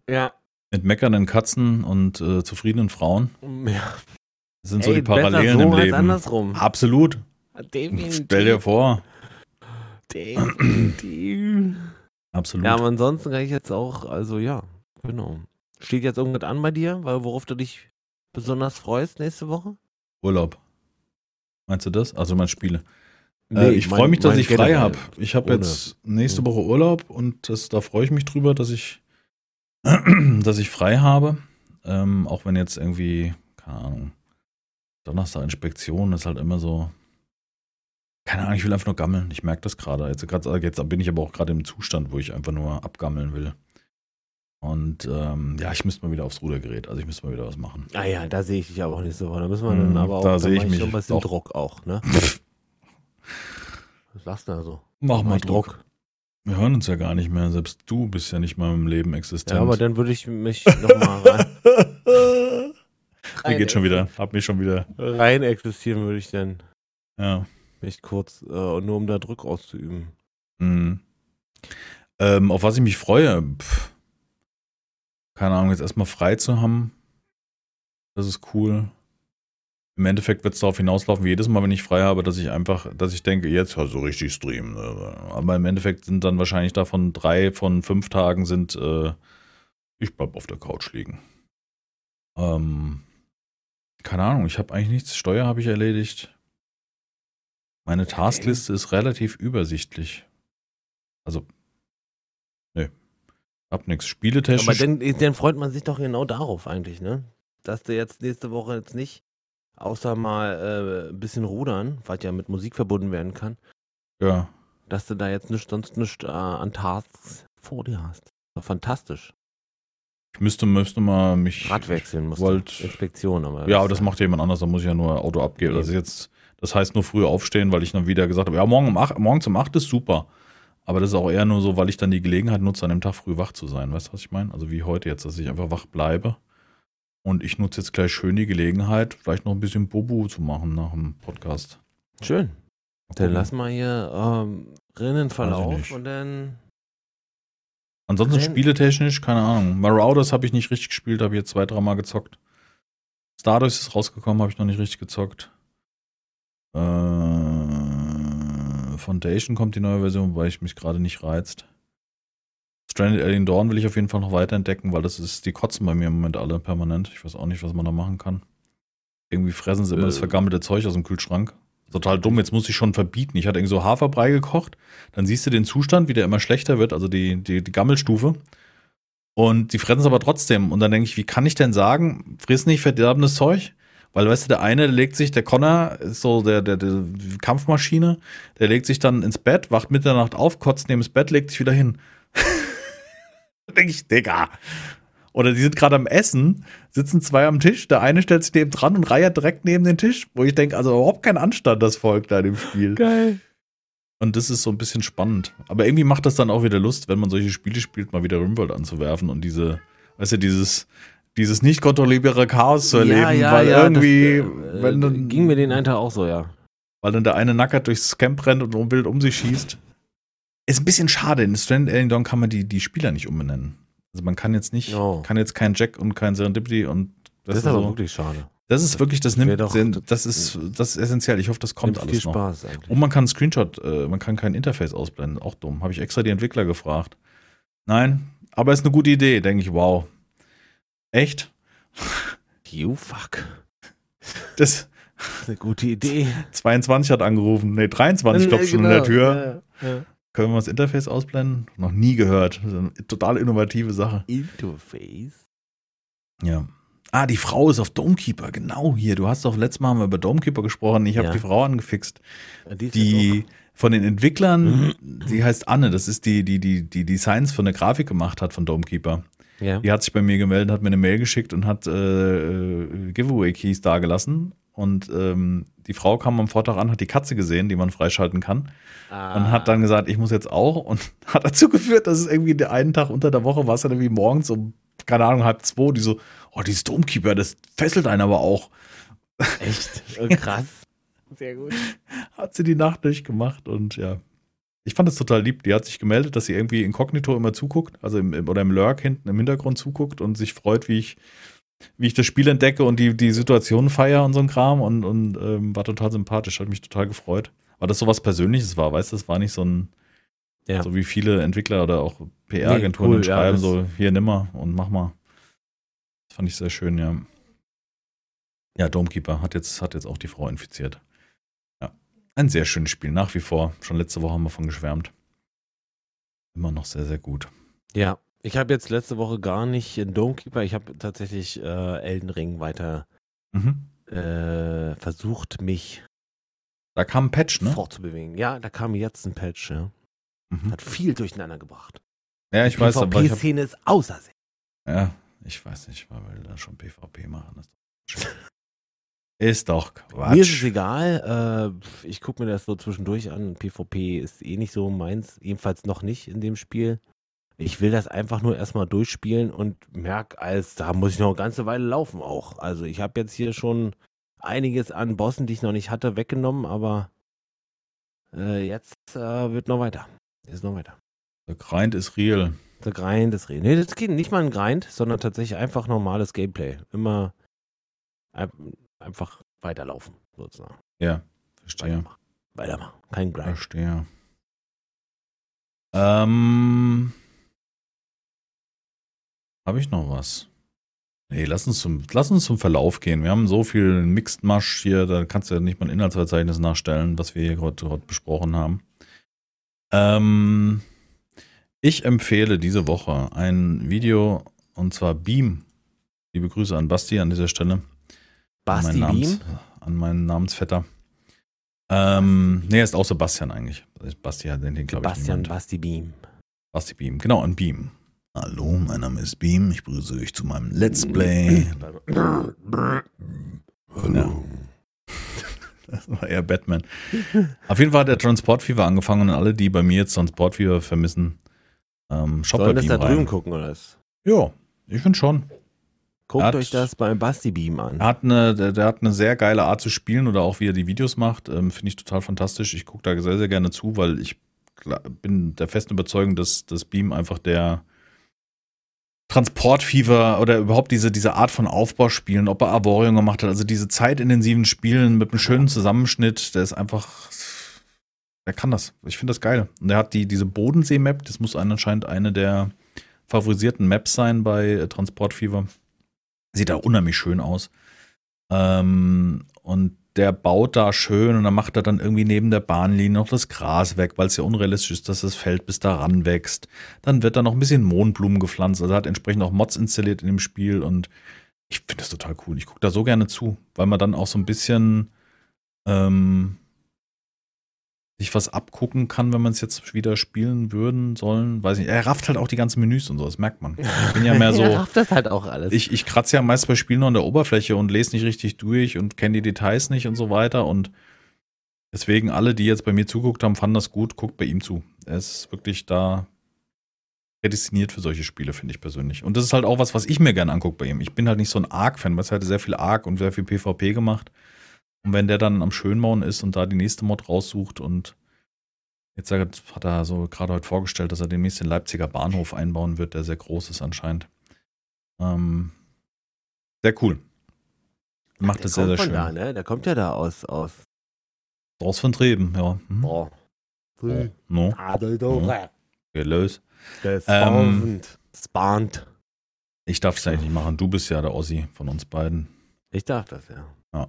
Ja. mit meckernden Katzen und äh, zufriedenen Frauen. ja. Das sind so Ey, die Parallelen so im Leben. andersrum. Absolut. Definitiv. Stell dir vor. Definitiv. Absolut. Ja, aber ansonsten kann ich jetzt auch, also ja, genau. Steht jetzt irgendwas an bei dir, weil worauf du dich besonders freust nächste Woche? Urlaub. Meinst du das? Also mein Spiele. äh, ich freue mich, dass ich frei habe. Ich habe jetzt nächste. Woche Urlaub und das, da freue ich mich drüber, dass ich, dass ich frei habe. Ähm, auch wenn jetzt irgendwie, keine Ahnung, Donnerstag Inspektion ist halt immer so. Keine Ahnung, ich will einfach nur gammeln. Ich merke das gerade. Jetzt, jetzt bin ich aber auch gerade im Zustand, wo ich einfach nur abgammeln will. Und ähm, ja, ich müsste mal wieder aufs Rudergerät. Also ich müsste mal wieder was machen. Ah ja, da sehe ich dich aber auch nächste Woche. Da müssen wir dann aber auch, da da sehe ich mich schon ein bisschen auch. Druck auch, ne? Was sagst du da so? Mach mal Mach ich Druck. Wir hören uns ja gar nicht mehr. Selbst du bist ja nicht mal im Leben existent. Ja, aber dann würde ich mich nochmal rein, Mir geht schon wieder. Hab mich schon wieder. rein existieren, würde ich dann Ja. mich kurz, äh, nur um da Druck auszuüben. Mhm. Ähm, auf was ich mich freue, pff. keine Ahnung, jetzt erstmal frei zu haben. Das ist cool. Im Endeffekt wird es darauf hinauslaufen, wie jedes Mal, wenn ich frei habe, dass ich einfach, dass ich denke, jetzt so richtig streamen. ne. Aber im Endeffekt sind dann wahrscheinlich davon drei von fünf Tagen sind, äh, ich bleib auf der Couch liegen. Ähm, keine Ahnung, ich habe eigentlich nichts. Steuer habe ich erledigt. Meine Taskliste ist relativ übersichtlich. Also, nee. Hab nichts. Aber Spieletechnisch. dann, dann freut man sich doch genau darauf eigentlich, ne? Dass du jetzt nächste Woche jetzt nicht, außer mal äh, ein bisschen rudern, was ja mit Musik verbunden werden kann, ja. dass du da jetzt nicht, sonst nichts äh, an Tasks vor dir hast. Fantastisch. Ich müsste, müsste mal mich. Rad wechseln musst wollt-. Inspektion, aber. Ja, aber das macht jemand anders, da muss ich ja nur Auto abgeben. Das jetzt, das heißt nur früh aufstehen, weil ich dann wieder gesagt habe, ja, morgen um acht, morgens um 8 ist super. Aber das ist auch eher nur so, weil ich dann die Gelegenheit nutze, an dem Tag früh wach zu sein. Weißt du, was ich meine? Also wie heute jetzt, dass ich einfach wach bleibe. Und ich nutze jetzt gleich schön die Gelegenheit, vielleicht noch ein bisschen Bobu zu machen nach dem Podcast. Schön. Dann lass mal hier ähm, Rinnenverlauf und dann. Ansonsten Wenn- spieletechnisch, keine Ahnung. Marauders habe ich nicht richtig gespielt, habe ich jetzt zwei, dreimal gezockt. Stardust ist rausgekommen, habe ich noch nicht richtig gezockt. Äh, Foundation kommt die neue Version, weil ich mich gerade nicht reizt. Stranded Alien Dawn will ich auf jeden Fall noch weiterentdecken, weil das ist, die kotzen bei mir im Moment alle permanent. Ich weiß auch nicht, was man da machen kann. Irgendwie fressen sie immer das Äh. vergammelte Zeug aus dem Kühlschrank. Total dumm, jetzt muss ich schon verbieten. Ich hatte irgendwie so Haferbrei gekocht, dann siehst du den Zustand, wie der immer schlechter wird, also die, die, die Gammelstufe. Und die fressen es aber trotzdem. Und dann denke ich, wie kann ich denn sagen, friss nicht verderbendes Zeug? Weil, weißt du, der eine legt sich, der Connor ist so der, der, der Kampfmaschine, der legt sich dann ins Bett, wacht Mitternacht auf, kotzt neben das Bett, legt sich wieder hin. Denke ich, Digga. Oder die sind gerade am Essen, sitzen zwei am Tisch, der eine stellt sich neben dran und reiert direkt neben den Tisch, wo ich denke, also überhaupt kein Anstand, das Volk da in dem Spiel. Geil. Und das ist so ein bisschen spannend. Aber irgendwie macht das dann auch wieder Lust, wenn man solche Spiele spielt, mal wieder Rimworld anzuwerfen und diese, weißt du, dieses, dieses nicht kontrollierbare Chaos zu erleben, weil irgendwie, das, äh, wenn dann, ging mir den einen Tag auch so, ja. weil dann der eine nackert durchs Camp rennt und wild um sich schießt. Ist ein bisschen schade. In Stranded Alien Dawn kann man die, die Spieler nicht umbenennen. Also man kann jetzt nicht, Oh. kann jetzt kein Jack und kein Serendipity und Das, ist aber wirklich schade. Das ist wirklich, das nimmt, doch- das ist, das ist essentiell. Ich hoffe, das kommt alles viel noch. Spaß eigentlich. Und man kann Screenshot, äh, man kann kein Interface ausblenden. Auch dumm. Habe ich extra die Entwickler gefragt. Nein, aber ist eine gute Idee, denke ich, wow. Echt? You fuck. Das Das ist eine gute Idee. 22 hat angerufen. Nee, 23 klopft schon an der Tür. Ja, ja. Können wir das Interface ausblenden? Noch nie gehört. Das ist eine total innovative Sache. Interface. Ja. Ah, die Frau ist auf Domekeeper, genau hier. Du hast doch letztes Mal haben wir über Domekeeper gesprochen. Ich habe Ja. die Frau angefixt. Die, Die von den Entwicklern, die heißt Anne, das ist die, die, die, die Designs von der Grafik gemacht hat von Domekeeper. ja. Die hat sich bei mir gemeldet, hat mir eine Mail geschickt und hat äh, äh, Giveaway-Keys dagelassen. Und ähm, die Frau kam am Vortag an, hat die Katze gesehen, die man freischalten kann. Ah. Und hat dann gesagt, ich muss jetzt auch. Und hat dazu geführt, dass es irgendwie den einen Tag unter der Woche war es dann irgendwie morgens um, keine Ahnung, halb zwei, die so, oh, dieses Domekeeper, das fesselt einen aber auch. Echt? Oh, krass. Sehr gut. Hat sie die Nacht durchgemacht und ja. Ich fand das total lieb. Die hat sich gemeldet, dass sie irgendwie inkognito immer zuguckt, also im, im, oder im Lurk hinten im Hintergrund zuguckt und sich freut, wie ich, wie ich das Spiel entdecke und die, die Situation feiere und so ein Kram und, und ähm, war total sympathisch, hat mich total gefreut. Weil das sowas Persönliches war, weißt du, das war nicht so ein, Ja. so wie viele Entwickler oder auch PR-Agenturen Nee, cool, ja, schreiben, das- so hier nimmer und mach mal. Das fand ich sehr schön, ja. Ja, Domekeeper hat jetzt, hat jetzt auch die Frau infiziert. Ja. Ein sehr schönes Spiel, nach wie vor. Schon letzte Woche haben wir von geschwärmt. Immer noch sehr, sehr gut. Ja, ich habe jetzt letzte Woche gar nicht in Domekeeper, ich habe tatsächlich äh, Elden Ring weiter Mhm. äh, versucht, mich Da kam ein Patch, ne? fortzubewegen. Ja, da kam jetzt ein Patch, ja. Mhm. Hat viel durcheinander gebracht. Ja, ich weiß, aber hab, PvP-Szene ist außer sich. ja, ich weiß nicht, weil wir da schon PvP machen. Ist doch Quatsch. Mir ist es egal. Äh, ich gucke mir das so zwischendurch an. PvP ist eh nicht so meins. Jedenfalls noch nicht in dem Spiel. Ich will das einfach nur erstmal durchspielen und merke, als da muss ich noch eine ganze Weile laufen auch. Also ich habe jetzt hier schon einiges an Bossen, die ich noch nicht hatte, weggenommen, aber äh, jetzt äh, wird noch weiter. Ist noch weiter. Der Grind ist real. Der Grind ist reden. Nee, das geht nicht mal ein Grind, sondern tatsächlich einfach normales Gameplay. Immer ein- einfach weiterlaufen, sozusagen. Ja, verstehe. Weitermachen. Weitermachen. Kein Grind. Verstehe. Ähm. Habe ich noch was? Nee, lass uns, zum, lass uns zum Verlauf gehen. Wir haben so viel Mixed Mash hier, da kannst du ja nicht mal ein Inhaltsverzeichnis nachstellen, was wir hier gerade besprochen haben. Ähm, ich empfehle diese Woche ein Video und zwar Beam. Liebe Grüße an Basti an dieser Stelle. Basti an meinen Beam? An meinen Namensvetter. Ähm, nee, er ist auch Sebastian eigentlich. Basti hat den, den glaube ich. Sebastian. Basti Beam. Basti Beam, genau, an Beam. Hallo, mein Name ist Beam. Ich begrüße euch zu meinem Let's Play. Ja. Das war eher Batman. Auf jeden Fall hat der Transport Fever angefangen und alle, die bei mir jetzt Transport Fever vermissen, ähm, schaut Sollen bei das Beam da drüben rein. gucken oder was? Ja, ich finde schon. Guckt Hat- euch das beim Basti Beam an. Hat eine, der, der hat eine sehr geile Art zu spielen oder auch wie er die Videos macht. Ähm, Finde ich total fantastisch. Ich gucke da sehr, sehr gerne zu, weil ich klar, bin der festen Überzeugung, dass das Beam einfach der Transportfieber oder überhaupt diese, diese Art von Aufbauspielen, ob er Arboreum gemacht hat, also diese zeitintensiven Spielen mit einem schönen Zusammenschnitt, der ist einfach, der kann das. Ich finde das geil. Und er hat die, diese Bodensee-Map, das muss anscheinend eine der favorisierten Maps sein bei äh, Transportfieber. Sieht da unheimlich schön aus. Ähm, und der baut da schön und dann macht er dann irgendwie neben der Bahnlinie noch das Gras weg, weil es ja unrealistisch ist, dass das Feld bis daran wächst. Dann wird da noch ein bisschen Mohnblumen gepflanzt. Also er hat entsprechend auch Mods installiert in dem Spiel und ich finde das total cool. Ich gucke da so gerne zu, weil man dann auch so ein bisschen ähm, sich was abgucken kann, wenn man es jetzt wieder spielen würden sollen. Weiß nicht. Er rafft halt auch die ganzen Menüs und so, das merkt man. Ich bin ja mehr so. Er rafft das halt auch alles. Ich, ich kratze ja meist bei Spielen nur an der Oberfläche und lese nicht richtig durch und kenne die Details nicht und so weiter. Und deswegen alle, die jetzt bei mir zuguckt haben, fanden das gut. Guckt bei ihm zu. Er ist wirklich da prädestiniert für solche Spiele, finde ich persönlich. Und das ist halt auch was, was ich mir gerne angucke bei ihm. Ich bin halt nicht so ein Arc-Fan, weil es halt sehr viel Arc und sehr viel PvP gemacht. Und wenn der dann am Schönbauen ist und da die nächste Mod raussucht und jetzt hat er so gerade heute vorgestellt, dass er demnächst den Leipziger Bahnhof einbauen wird, der sehr groß ist anscheinend. Ähm, sehr cool. Macht Der das sehr, sehr schön. Da, ne? Der kommt ja da aus. aus Raus von Treben, ja. Mhm. oh. Oh, no, Adeldorf. geht los. Der ist Ähm. Spannend. Ich darf es eigentlich nicht machen. Du bist ja der Ossi von uns beiden. Ich darf das, ja. Ja.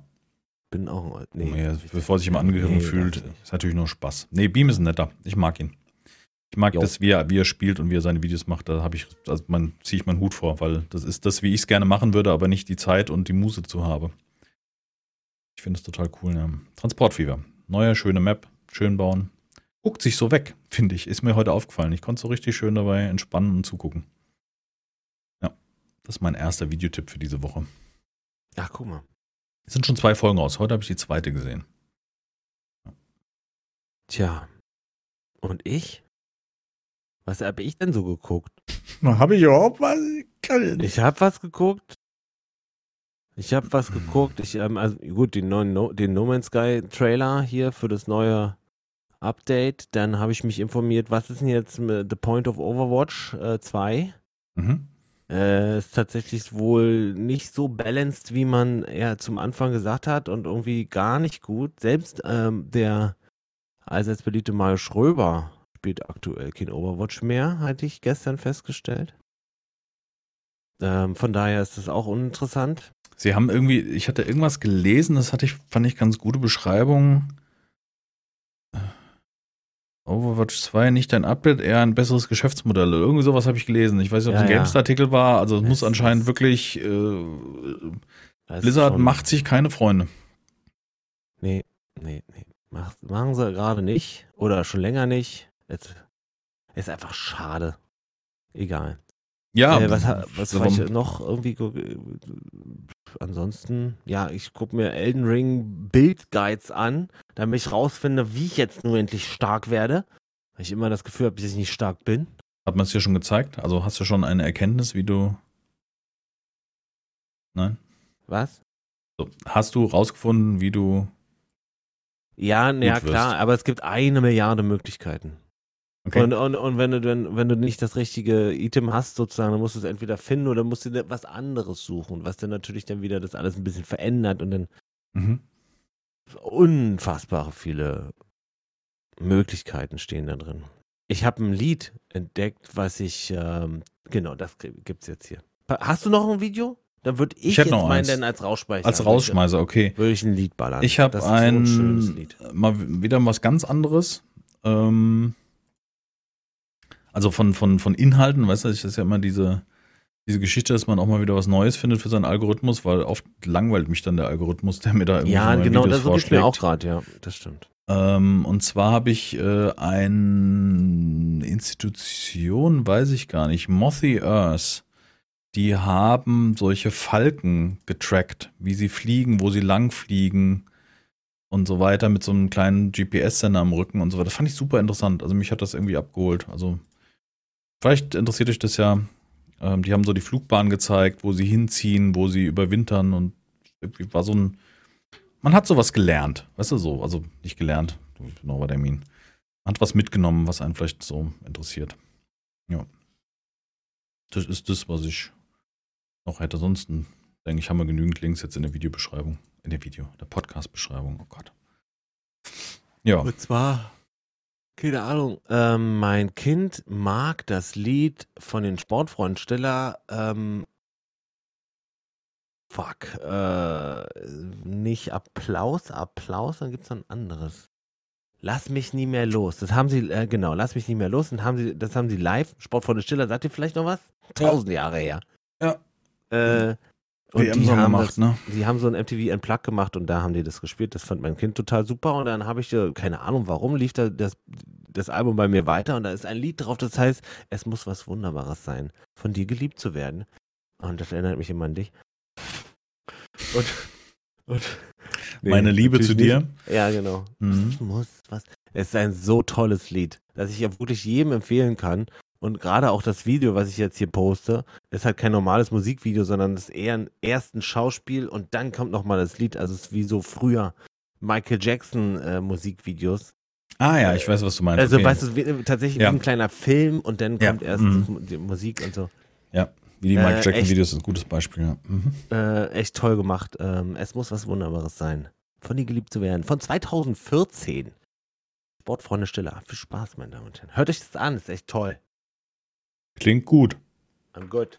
Bin auch ein Nee, Nee. bevor sich immer angegriffen Nee, fühlt, ist natürlich nur Spaß. Nee, Beam ist ein netter. Ich mag ihn. Ich mag Jo. das, wie er, wie er spielt und wie er seine Videos macht. Da habe ich, also man ziehe ich meinen Hut vor, weil das ist das, wie ich es gerne machen würde, aber nicht die Zeit und die Muße zu habe. Ich finde es total cool. Ja. Transportfieber. Neue, schöne Map. Schön bauen. Guckt sich so weg, finde ich. Ist mir heute aufgefallen. Ich konnte so richtig schön dabei entspannen und zugucken. Ja, das ist mein erster Videotipp für diese Woche. Ach, guck mal. Es sind schon zwei Folgen raus. Heute habe ich die zweite gesehen. Tja. Und ich? Was habe ich denn so geguckt? Habe ich überhaupt was? Ich habe was geguckt. Ich habe was geguckt. Ich, ähm, also gut, den neuen no, den No Man's Sky Trailer hier für das neue Update. Dann habe ich mich informiert, was ist denn jetzt mit The Point of Overwatch äh, 2? Mhm. Äh, ist tatsächlich wohl nicht so balanced, wie man ja zum Anfang gesagt hat und irgendwie gar nicht gut. Selbst ähm, der allseits beliebte Mario Schröber spielt aktuell kein Overwatch mehr, hatte ich gestern festgestellt. Ähm, von daher ist das auch uninteressant. Sie haben irgendwie, ich hatte irgendwas gelesen, das hatte ich, fand ich ganz gute Beschreibung. Overwatch 2 nicht ein Update, eher ein besseres Geschäftsmodell. Irgendwie sowas habe ich gelesen. Ich weiß nicht, ob es Ja, ein ja. GameStar-Artikel war. Also es Es muss anscheinend wirklich. Äh, Blizzard schon- macht sich keine Freunde. Nee, nee, nee. Mach, machen sie gerade nicht. Oder schon länger nicht. Es ist einfach schade. Egal. Ja, äh, was was war ich noch irgendwie? Ansonsten, ja, ich gucke mir Elden Ring Build Guides an, damit ich rausfinde, wie ich jetzt nur endlich stark werde. Weil ich immer das Gefühl habe, dass ich nicht stark bin. Hat man es dir schon gezeigt? Also hast du schon eine Erkenntnis, wie du. Nein? Was? So, hast du rausgefunden, wie du. Ja, na ja, Gut wirst. klar, aber es gibt eine Milliarde Möglichkeiten. Okay. Und, und, und wenn, du, wenn, wenn du nicht das richtige Item hast, sozusagen, dann musst du es entweder finden oder musst du dir was anderes suchen, was dann natürlich dann wieder das alles ein bisschen verändert und dann mhm. unfassbare viele Möglichkeiten stehen da drin. Ich habe ein Lied entdeckt, was ich, ähm, genau, das gibt's jetzt hier. Hast du noch ein Video? Dann würde ich, Ich jetzt noch meinen denn als Rausspeicher. Als Rausschmeißer, okay. Würde ich ein Lied ballern. Ich habe ein schönes ein, Lied. mal wieder was ganz anderes. Ähm, also von, von, von Inhalten, weißt du, das ist ja immer diese, diese Geschichte, dass man auch mal wieder was Neues findet für seinen Algorithmus, weil oft langweilt mich dann der Algorithmus, der mir da irgendwie Ja, genau, Videos das geht's mir vorschlägt. auch gerade, ja, das stimmt. Ähm, und zwar habe ich äh, eine Institution, weiß ich gar nicht, Mothy Earth. Die haben solche Falken getrackt, wie sie fliegen, wo sie lang fliegen und so weiter mit so einem kleinen GPS-Sender am Rücken und so weiter. Das fand ich super interessant. Also mich hat das irgendwie abgeholt. Also vielleicht interessiert euch das ja. Ähm, die haben so die Flugbahn gezeigt, wo sie hinziehen, wo sie überwintern und irgendwie war so ein man hat sowas gelernt, weißt du so, also nicht gelernt, know what I mean. Man hat was mitgenommen, was einen vielleicht so interessiert. Ja. Das ist das, was ich noch hätte. Sonst denke ich, haben wir genügend Links jetzt in der Videobeschreibung, in der Video, der Podcast-Beschreibung. Oh Gott. Ja, Und zwar, keine Ahnung, ähm, mein Kind mag das Lied von den Sportfreundsteller, ähm, fuck, äh, nicht Applaus, Applaus, dann gibt's noch ein anderes. Lass mich nie mehr los. Das haben sie, äh, genau, lass mich nie mehr los. Und haben sie, das haben sie live. Sportfreunde Stiller, sagt ihr vielleicht noch was? Tausend Jahre her. Ja. Äh, und WM die haben gemacht, das, ne? die haben so ein MTV Unplugged gemacht und da haben die das gespielt. Das fand mein Kind total super. Und dann habe ich, äh, keine Ahnung warum, lief da das, das Album bei mir weiter und da ist ein Lied drauf, das heißt, es muss was Wunderbares sein, von dir geliebt zu werden. Und das erinnert mich immer an dich. Und, und Nee, Meine Liebe zu dir. nicht. Ja, genau. Mhm. Es muss was. Es ist ein so tolles Lied, dass ich ja wirklich jedem empfehlen kann. Und gerade auch das Video, was ich jetzt hier poste, ist halt kein normales Musikvideo, sondern es ist eher ein erst ein Schauspiel und dann kommt nochmal das Lied. Also es ist wie so früher Michael Jackson äh, Musikvideos. Ah ja, ich weiß, was du meinst. Also okay. weißt du, wie, tatsächlich Ja. wie ein kleiner Film und dann Ja, kommt erst mhm. die Musik und so. Wie die Äh, Mike Jackson echt? Videos ist ein gutes Beispiel. Ja. Mhm. Äh, echt toll gemacht. Ähm, es muss was Wunderbares sein. Von dir geliebt zu werden. Von 2014. Sportfreunde Stille. Viel Spaß, meine Damen und Herren. Hört euch das an, ist echt toll. Klingt gut. I'm good.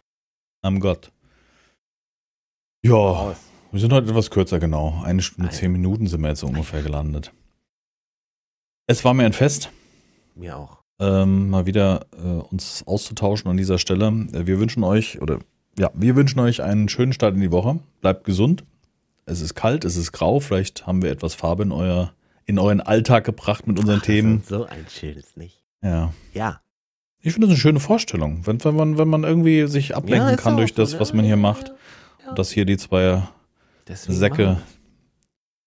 Am Gott. Ja, wir sind heute etwas kürzer, genau. Eine Stunde, Alter. zehn Minuten sind wir jetzt so ungefähr gelandet. Es war mir ein Fest. Mir auch. ähm, mal wieder äh, uns auszutauschen an dieser Stelle. Äh, wir wünschen euch, oder ja, wir wünschen euch einen schönen Start in die Woche. Bleibt gesund. Es ist kalt, es ist grau. Vielleicht haben wir etwas Farbe in, euer, in euren Alltag gebracht mit unseren Ach, Themen. So ein schönes nicht. Ja. Ja. Ich finde das eine schöne Vorstellung, wenn, wenn, man, wenn man irgendwie sich ablenken ja, kann durch das, was man hier macht. Ja. Und dass hier die zwei Deswegen Säcke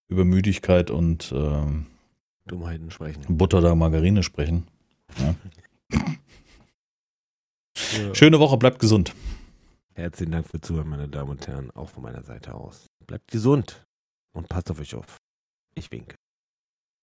über Müdigkeit und ähm, Dummheiten sprechen. Butter der Margarine sprechen. Ja. Schöne Woche, bleibt gesund. Herzlichen Dank für Zuhören, meine Damen und Herren. Auch von meiner Seite aus. Bleibt gesund und passt auf euch auf. Ich winke.